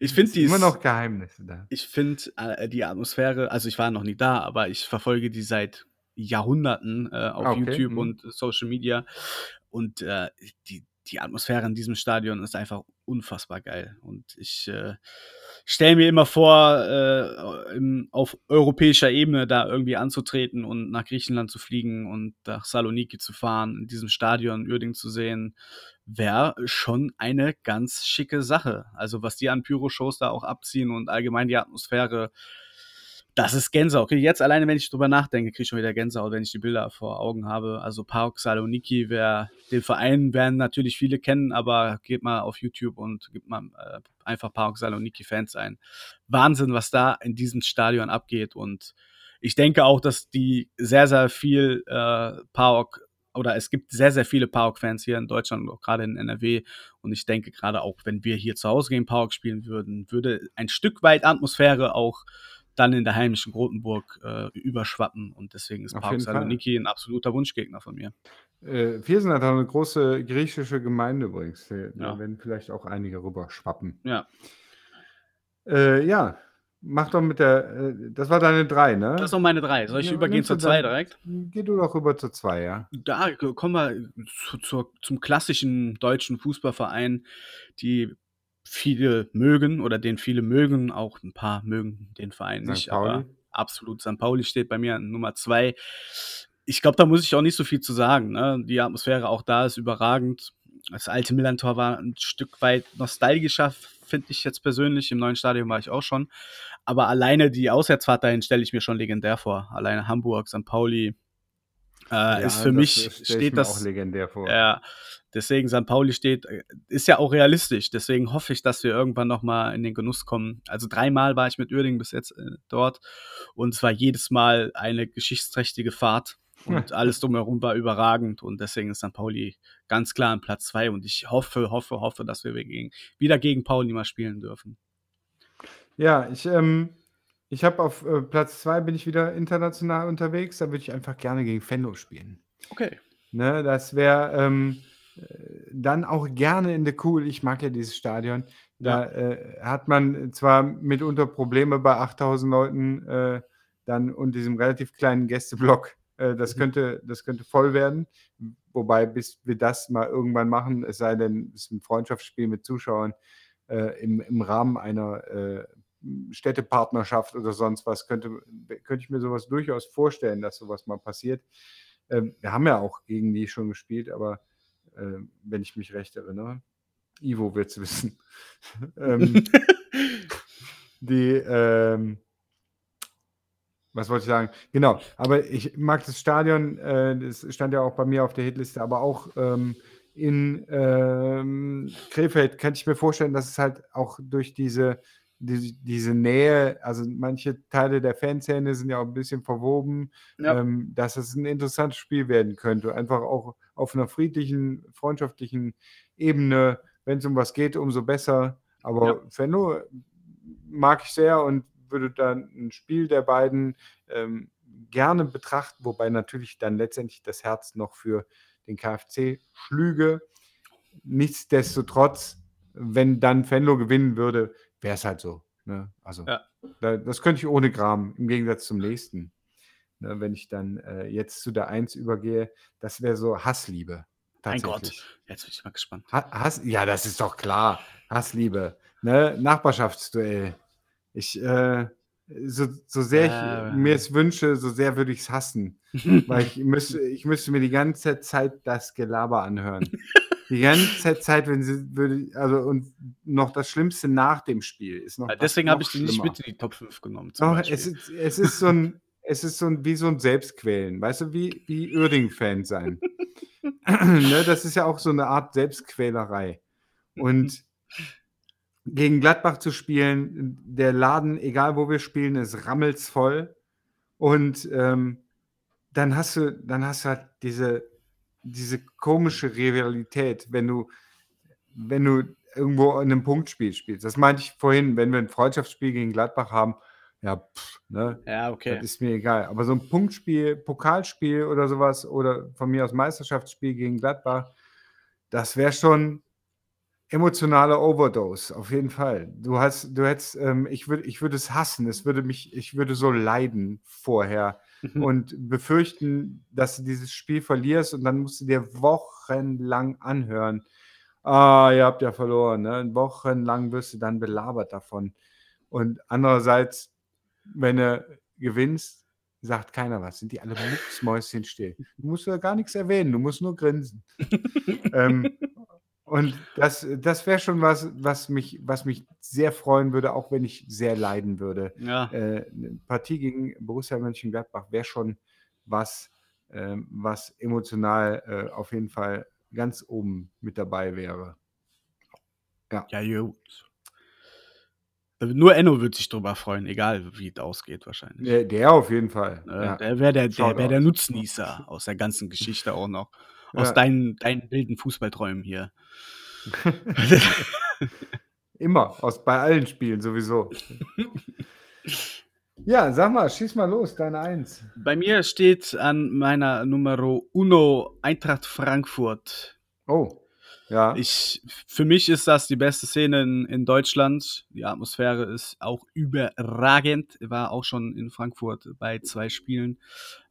Ich finde die immer noch Geheimnisse da. Ich finde äh, die Atmosphäre, also ich war noch nie da, aber ich verfolge die seit Jahrhunderten äh, auf okay. YouTube mhm. und Social Media und äh, die die Atmosphäre in diesem Stadion ist einfach unfassbar geil. Und ich äh, stelle mir immer vor, äh, im, auf europäischer Ebene da irgendwie anzutreten und nach Griechenland zu fliegen und nach Saloniki zu fahren, in diesem Stadion Uerdingen zu sehen, wäre schon eine ganz schicke Sache. Also was die an Pyro-Shows da auch abziehen und allgemein die Atmosphäre das ist Gänsehaut. Okay, jetzt alleine, wenn ich drüber nachdenke, kriege ich schon wieder Gänsehaut, wenn ich die Bilder vor Augen habe. Also Park Saloniki, wer den Verein werden natürlich viele kennen, aber geht mal auf YouTube und gibt mal äh, einfach Park Saloniki Fans ein. Wahnsinn, was da in diesem Stadion abgeht und ich denke auch, dass die sehr, sehr viel äh, PAOK oder es gibt sehr, sehr viele PAOK-Fans hier in Deutschland gerade in NRW. Und ich denke gerade auch, wenn wir hier zu Hause gegen PAOK spielen würden, würde ein Stück weit Atmosphäre auch dann in der heimischen Grotenburg äh, überschwappen. Und deswegen ist Park Saloniki ein absoluter Wunschgegner von mir. Äh, Viersen hat auch eine große griechische Gemeinde übrigens. Da ja. werden vielleicht auch einige rüber schwappen. Ja. Äh, ja, mach doch mit der. Äh, das war deine drei, ne? Das sind meine drei. Soll ich ja, übergehen zur zwei direkt? Geh du doch rüber zur zwei, ja. Da kommen wir zu, zu, zum klassischen deutschen Fußballverein, die viele mögen oder den viele mögen, auch ein paar mögen den Verein nicht, aber absolut St. Pauli steht bei mir an Nummer zwei. Ich glaube, da muss ich auch nicht so viel zu sagen. Ne? Die Atmosphäre auch da ist überragend. Das alte Millantor war ein Stück weit nostalgischer, finde ich jetzt persönlich. Im neuen Stadion war ich auch schon. Aber alleine die Auswärtsfahrt dahin stelle ich mir schon legendär vor. Alleine Hamburg, St. Pauli, äh, ja, ist für mich, steht das. Auch legendär vor. Ja, deswegen St. Pauli steht, äh, ist ja auch realistisch. Deswegen hoffe ich, dass wir irgendwann nochmal in den Genuss kommen. Also dreimal war ich mit Uerdingen bis jetzt äh, dort und es war jedes Mal eine geschichtsträchtige Fahrt. Und alles drumherum war überragend und deswegen ist St. Pauli ganz klar an Platz zwei und ich hoffe, hoffe, hoffe, dass wir gegen, wieder gegen Pauli mal spielen dürfen. Ja, ich ähm, ich habe auf äh, Platz 2 bin ich wieder international unterwegs. Da würde ich einfach gerne gegen Venlo spielen. Okay. Ne, das wäre ähm, äh, dann auch gerne in der Cool. Ich mag ja dieses Stadion. Da äh, hat man zwar mitunter Probleme bei 8000 Leuten äh, dann und diesem relativ kleinen Gästeblock. Äh, das, mhm. könnte, das könnte voll werden. Wobei, bis wir das mal irgendwann machen, es sei denn, es ist ein Freundschaftsspiel mit Zuschauern äh, im, im Rahmen einer Städtepartnerschaft oder sonst was, könnte, könnte ich mir sowas durchaus vorstellen, dass sowas mal passiert. Ähm, wir haben ja auch gegen die schon gespielt, aber äh, wenn ich mich recht erinnere, Ivo wird es wissen. ähm, die, ähm, was wollte ich sagen? Genau, aber ich mag das Stadion, äh, das stand ja auch bei mir auf der Hitliste, aber auch ähm, in ähm, Krefeld kann ich mir vorstellen, dass es halt auch durch diese die, diese Nähe, also manche Teile der Fanszene sind ja auch ein bisschen verwoben, ja. ähm, dass es ein interessantes Spiel werden könnte. Einfach auch auf einer friedlichen, freundschaftlichen Ebene, wenn es um was geht, umso besser. Aber ja. Fenno mag ich sehr und würde dann ein Spiel der beiden ähm, gerne betrachten, wobei natürlich dann letztendlich das Herz noch für den KfC schlüge. Nichtsdestotrotz, wenn dann Fenlo gewinnen würde, wäre es halt so. Ne? Also, ja. da, das könnte ich ohne Gram, im Gegensatz zum nächsten. Ne? Wenn ich dann äh, jetzt zu der Eins übergehe, das wäre so Hassliebe. Mein Gott, jetzt bin ich mal gespannt. Hass, ja, das ist doch klar. Hassliebe. Ne? Nachbarschaftsduell. Ich, äh, so, so sehr ich äh, mir es wünsche, so sehr würde ich es hassen. weil ich müsste, ich müsste mir die ganze Zeit das Gelaber anhören. Die ganze Zeit, wenn sie würde, also und noch das Schlimmste nach dem Spiel ist noch. Ja, deswegen habe ich die nicht mit in die Top 5 genommen. Doch, es, ist, es ist so ein, es ist so ein, wie so ein Selbstquälen, weißt du, wie, wie Uerding-Fan sein. ne, das ist ja auch so eine Art Selbstquälerei. Und gegen Gladbach zu spielen, der Laden, egal wo wir spielen, ist rammelsvoll. Und ähm, dann hast du, dann hast du halt diese diese komische Rivalität, wenn du, wenn du irgendwo in einem Punktspiel spielst. Das meinte ich vorhin, wenn wir ein Freundschaftsspiel gegen Gladbach haben, ja, pff, ne? Ja, okay. Das ist mir egal. Aber so ein Punktspiel, Pokalspiel oder sowas oder von mir aus Meisterschaftsspiel gegen Gladbach, das wäre schon emotionale Overdose, auf jeden Fall. Du hast, du hättest, ähm, ich würde, ich würde es hassen. Es würde mich, ich würde so leiden vorher mhm. und befürchten, dass du dieses Spiel verlierst und dann musst du dir wochenlang anhören. Ah, ihr habt ja verloren. Ne? Wochenlang wirst du dann belabert davon. Und andererseits, wenn du gewinnst, sagt keiner was. Sind die alle mucksmäuschen still. Du musst ja gar nichts erwähnen, du musst nur grinsen. ähm, und das, das wäre schon was, was mich, was mich sehr freuen würde, auch wenn ich sehr leiden würde. Ja. Äh, eine Partie gegen Borussia Mönchengladbach wäre schon was, äh, was emotional äh, auf jeden Fall ganz oben mit dabei wäre. Ja, ja gut. Nur Enno würde sich darüber freuen, egal wie es ausgeht wahrscheinlich. Der, der auf jeden Fall. Äh, ja. Der wäre der, der, wär der Nutznießer aus der ganzen Geschichte auch noch. Aus deinen, deinen wilden Fußballträumen hier. Immer, aus, bei allen Spielen sowieso. ja, sag mal, schieß mal los, deine Eins. Bei mir steht an meiner Numero Uno Eintracht Frankfurt. Oh. Ja. Ich, für mich ist das die beste Szene in, in Deutschland. Die Atmosphäre ist auch überragend. Ich war auch schon in Frankfurt bei zwei Spielen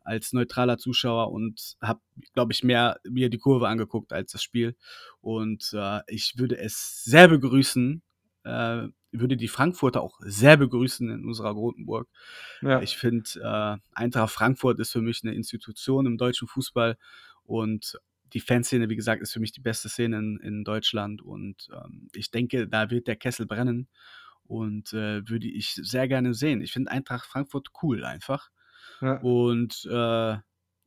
als neutraler Zuschauer und habe, glaube ich, mehr mir die Kurve angeguckt als das Spiel. Und äh, ich würde es sehr begrüßen, äh, würde die Frankfurter auch sehr begrüßen in unserer Rotenburg. Ja. Ich finde, äh, Eintracht Frankfurt ist für mich eine Institution im deutschen Fußball und die Fanszene, wie gesagt, ist für mich die beste Szene in, in Deutschland und ähm, ich denke, da wird der Kessel brennen und äh, würde ich sehr gerne sehen. Ich finde Eintracht Frankfurt cool einfach. Ja. Und äh,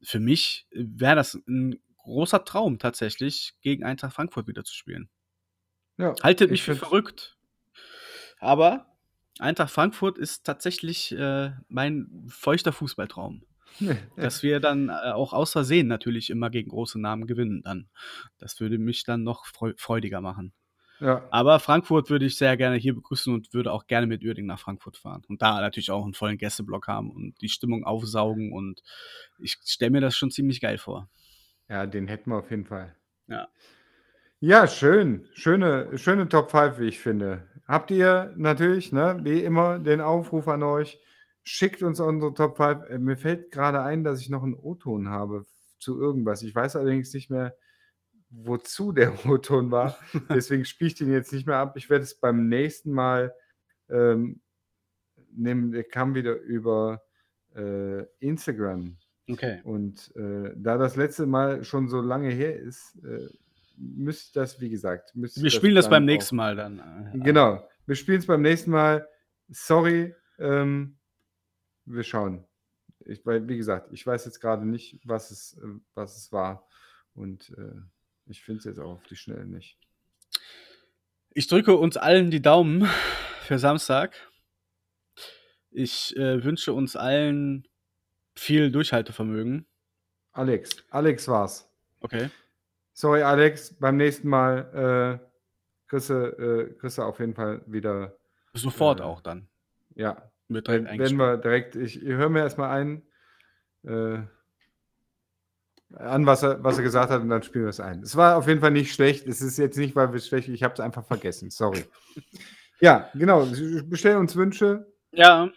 für mich wäre das ein großer Traum tatsächlich, gegen Eintracht Frankfurt wieder zu spielen. Ja, Haltet mich für verrückt. Aber Eintracht Frankfurt ist tatsächlich äh, mein feuchter Fußballtraum dass wir dann äh, auch aus Versehen natürlich immer gegen große Namen gewinnen dann. Das würde mich dann noch freudiger machen. Ja. Aber Frankfurt würde ich sehr gerne hier begrüßen und würde auch gerne mit Uerding nach Frankfurt fahren. Und da natürlich auch einen vollen Gästeblock haben und die Stimmung aufsaugen. Und ich stelle mir das schon ziemlich geil vor. Ja, den hätten wir auf jeden Fall. Ja. Ja, schön. Schöne, schöne Top 5, wie ich finde. Habt ihr natürlich, ne, wie immer, den Aufruf an euch. Schickt uns unsere Top 5. Äh, mir fällt gerade ein, dass ich noch einen O-Ton habe zu irgendwas. Ich weiß allerdings nicht mehr, wozu der O-Ton war. Deswegen spiele ich den jetzt nicht mehr ab. Ich werde es beim nächsten Mal ähm, nehmen. Der kam wieder über äh, Instagram. Okay. Und äh, da das letzte Mal schon so lange her ist, äh, müsste das, wie gesagt, Wir spielen das beim nächsten Mal dann. Äh, genau. Wir spielen es beim nächsten Mal. Sorry. Ähm, wir schauen. Ich, weil, wie gesagt, ich weiß jetzt gerade nicht, was es, äh, was es war. Und äh, ich finde es jetzt auch auf die Schnelle nicht. Ich drücke uns allen die Daumen für Samstag. Ich äh, wünsche uns allen viel Durchhaltevermögen. Alex, Alex war's. Okay. Sorry, Alex, beim nächsten Mal äh, kriegst, du, äh, kriegst du auf jeden Fall wieder. Sofort äh, auch dann. Ja, mit direkt Wenn wir direkt, ich, ich höre mir erstmal ein, äh, an, was er, was er gesagt hat, und dann spielen wir es ein. Es war auf jeden Fall nicht schlecht. Es ist jetzt nicht, weil wir es schlecht, ich habe es einfach vergessen. Sorry. ja, genau. Bestellen uns Wünsche. Ja.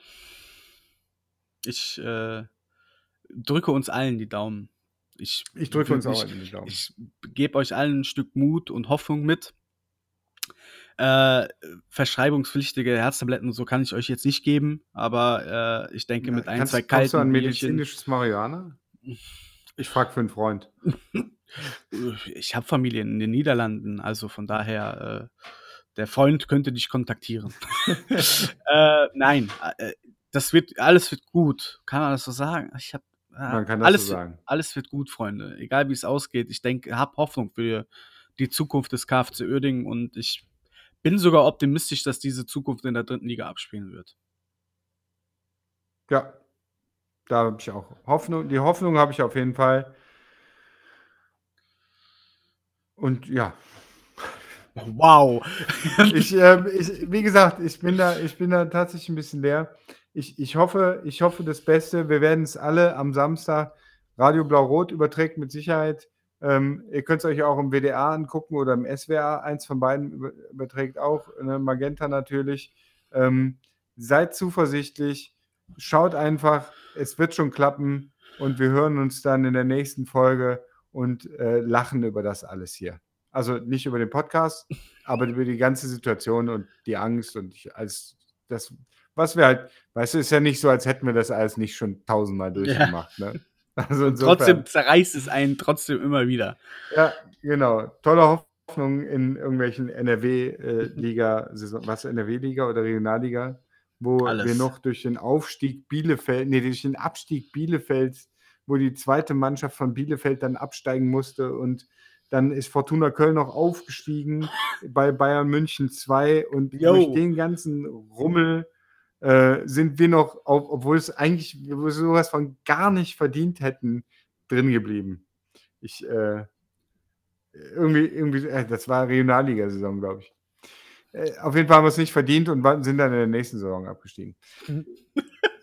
Ich äh, drücke uns allen die Daumen. Ich, ich drücke uns auch allen die Daumen. Ich gebe euch allen ein Stück Mut und Hoffnung mit. Äh, verschreibungspflichtige Herztabletten und so kann ich euch jetzt nicht geben, aber äh, ich denke ja, mit ein, zwei kalten du ein medizinisches Marihuana? Ich frage für einen Freund. ich habe Familie in den Niederlanden, also von daher, äh, der Freund könnte dich kontaktieren. äh, nein, äh, das wird, alles wird gut. Kann man das so sagen? Ich habe man kann das alles, so sagen. Alles wird gut, Freunde. Egal wie es ausgeht. Ich denke, habe Hoffnung für die Zukunft des KFC Uerdingen und ich bin sogar optimistisch, dass diese Zukunft in der dritten Liga abspielen wird. Ja, da habe ich auch Hoffnung. Die Hoffnung habe ich auf jeden Fall. Und ja. Wow. ich, äh, ich, wie gesagt, ich bin da, ich bin da tatsächlich ein bisschen leer. Ich, ich, hoffe, ich hoffe das Beste. Wir werden es alle am Samstag. Radio Blau-Rot überträgt mit Sicherheit Ähm, ihr könnt es euch auch im WDR angucken oder im SWR. Eins von beiden überträgt auch, ne, Magenta natürlich. Ähm, seid zuversichtlich, schaut einfach, es wird schon klappen und wir hören uns dann in der nächsten Folge und äh, lachen über das alles hier. Also nicht über den Podcast, aber über die ganze Situation und die Angst und als das, was wir halt, weißt du, ist ja nicht so, als hätten wir das alles nicht schon tausendmal durchgemacht. Ja. Ne? Also insofern, trotzdem zerreißt es einen trotzdem immer wieder. Ja, genau. Tolle Hoffnung in irgendwelchen NRW-Liga, äh, was NRW-Liga oder Regionalliga, wo Alles. wir noch durch den Aufstieg Bielefeld, nee, durch den Abstieg Bielefeld, wo die zweite Mannschaft von Bielefeld dann absteigen musste und dann ist Fortuna Köln noch aufgestiegen bei Bayern München 2 und Yo. durch den ganzen Rummel äh, sind wir noch, auf, obwohl es eigentlich wir sowas von gar nicht verdient hätten, drin geblieben. Ich, äh, irgendwie, irgendwie, äh, das war Regionalliga-Saison, glaube ich. Äh, auf jeden Fall haben wir es nicht verdient und sind dann in der nächsten Saison abgestiegen.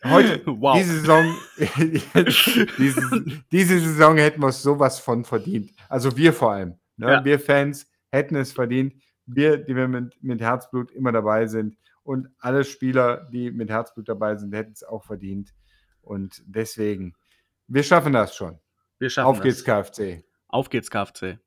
Heute, wow. diese Saison, diese, diese, Saison hätten wir es sowas von verdient. Also wir vor allem. Ne? Ja. Wir Fans hätten es verdient. Wir, die wir mit, mit Herzblut immer dabei sind, und alle Spieler, die mit Herzblut dabei sind, hätten es auch verdient. Und deswegen, wir schaffen das schon. Wir schaffen Auf geht's, KFC. Auf geht's, KFC.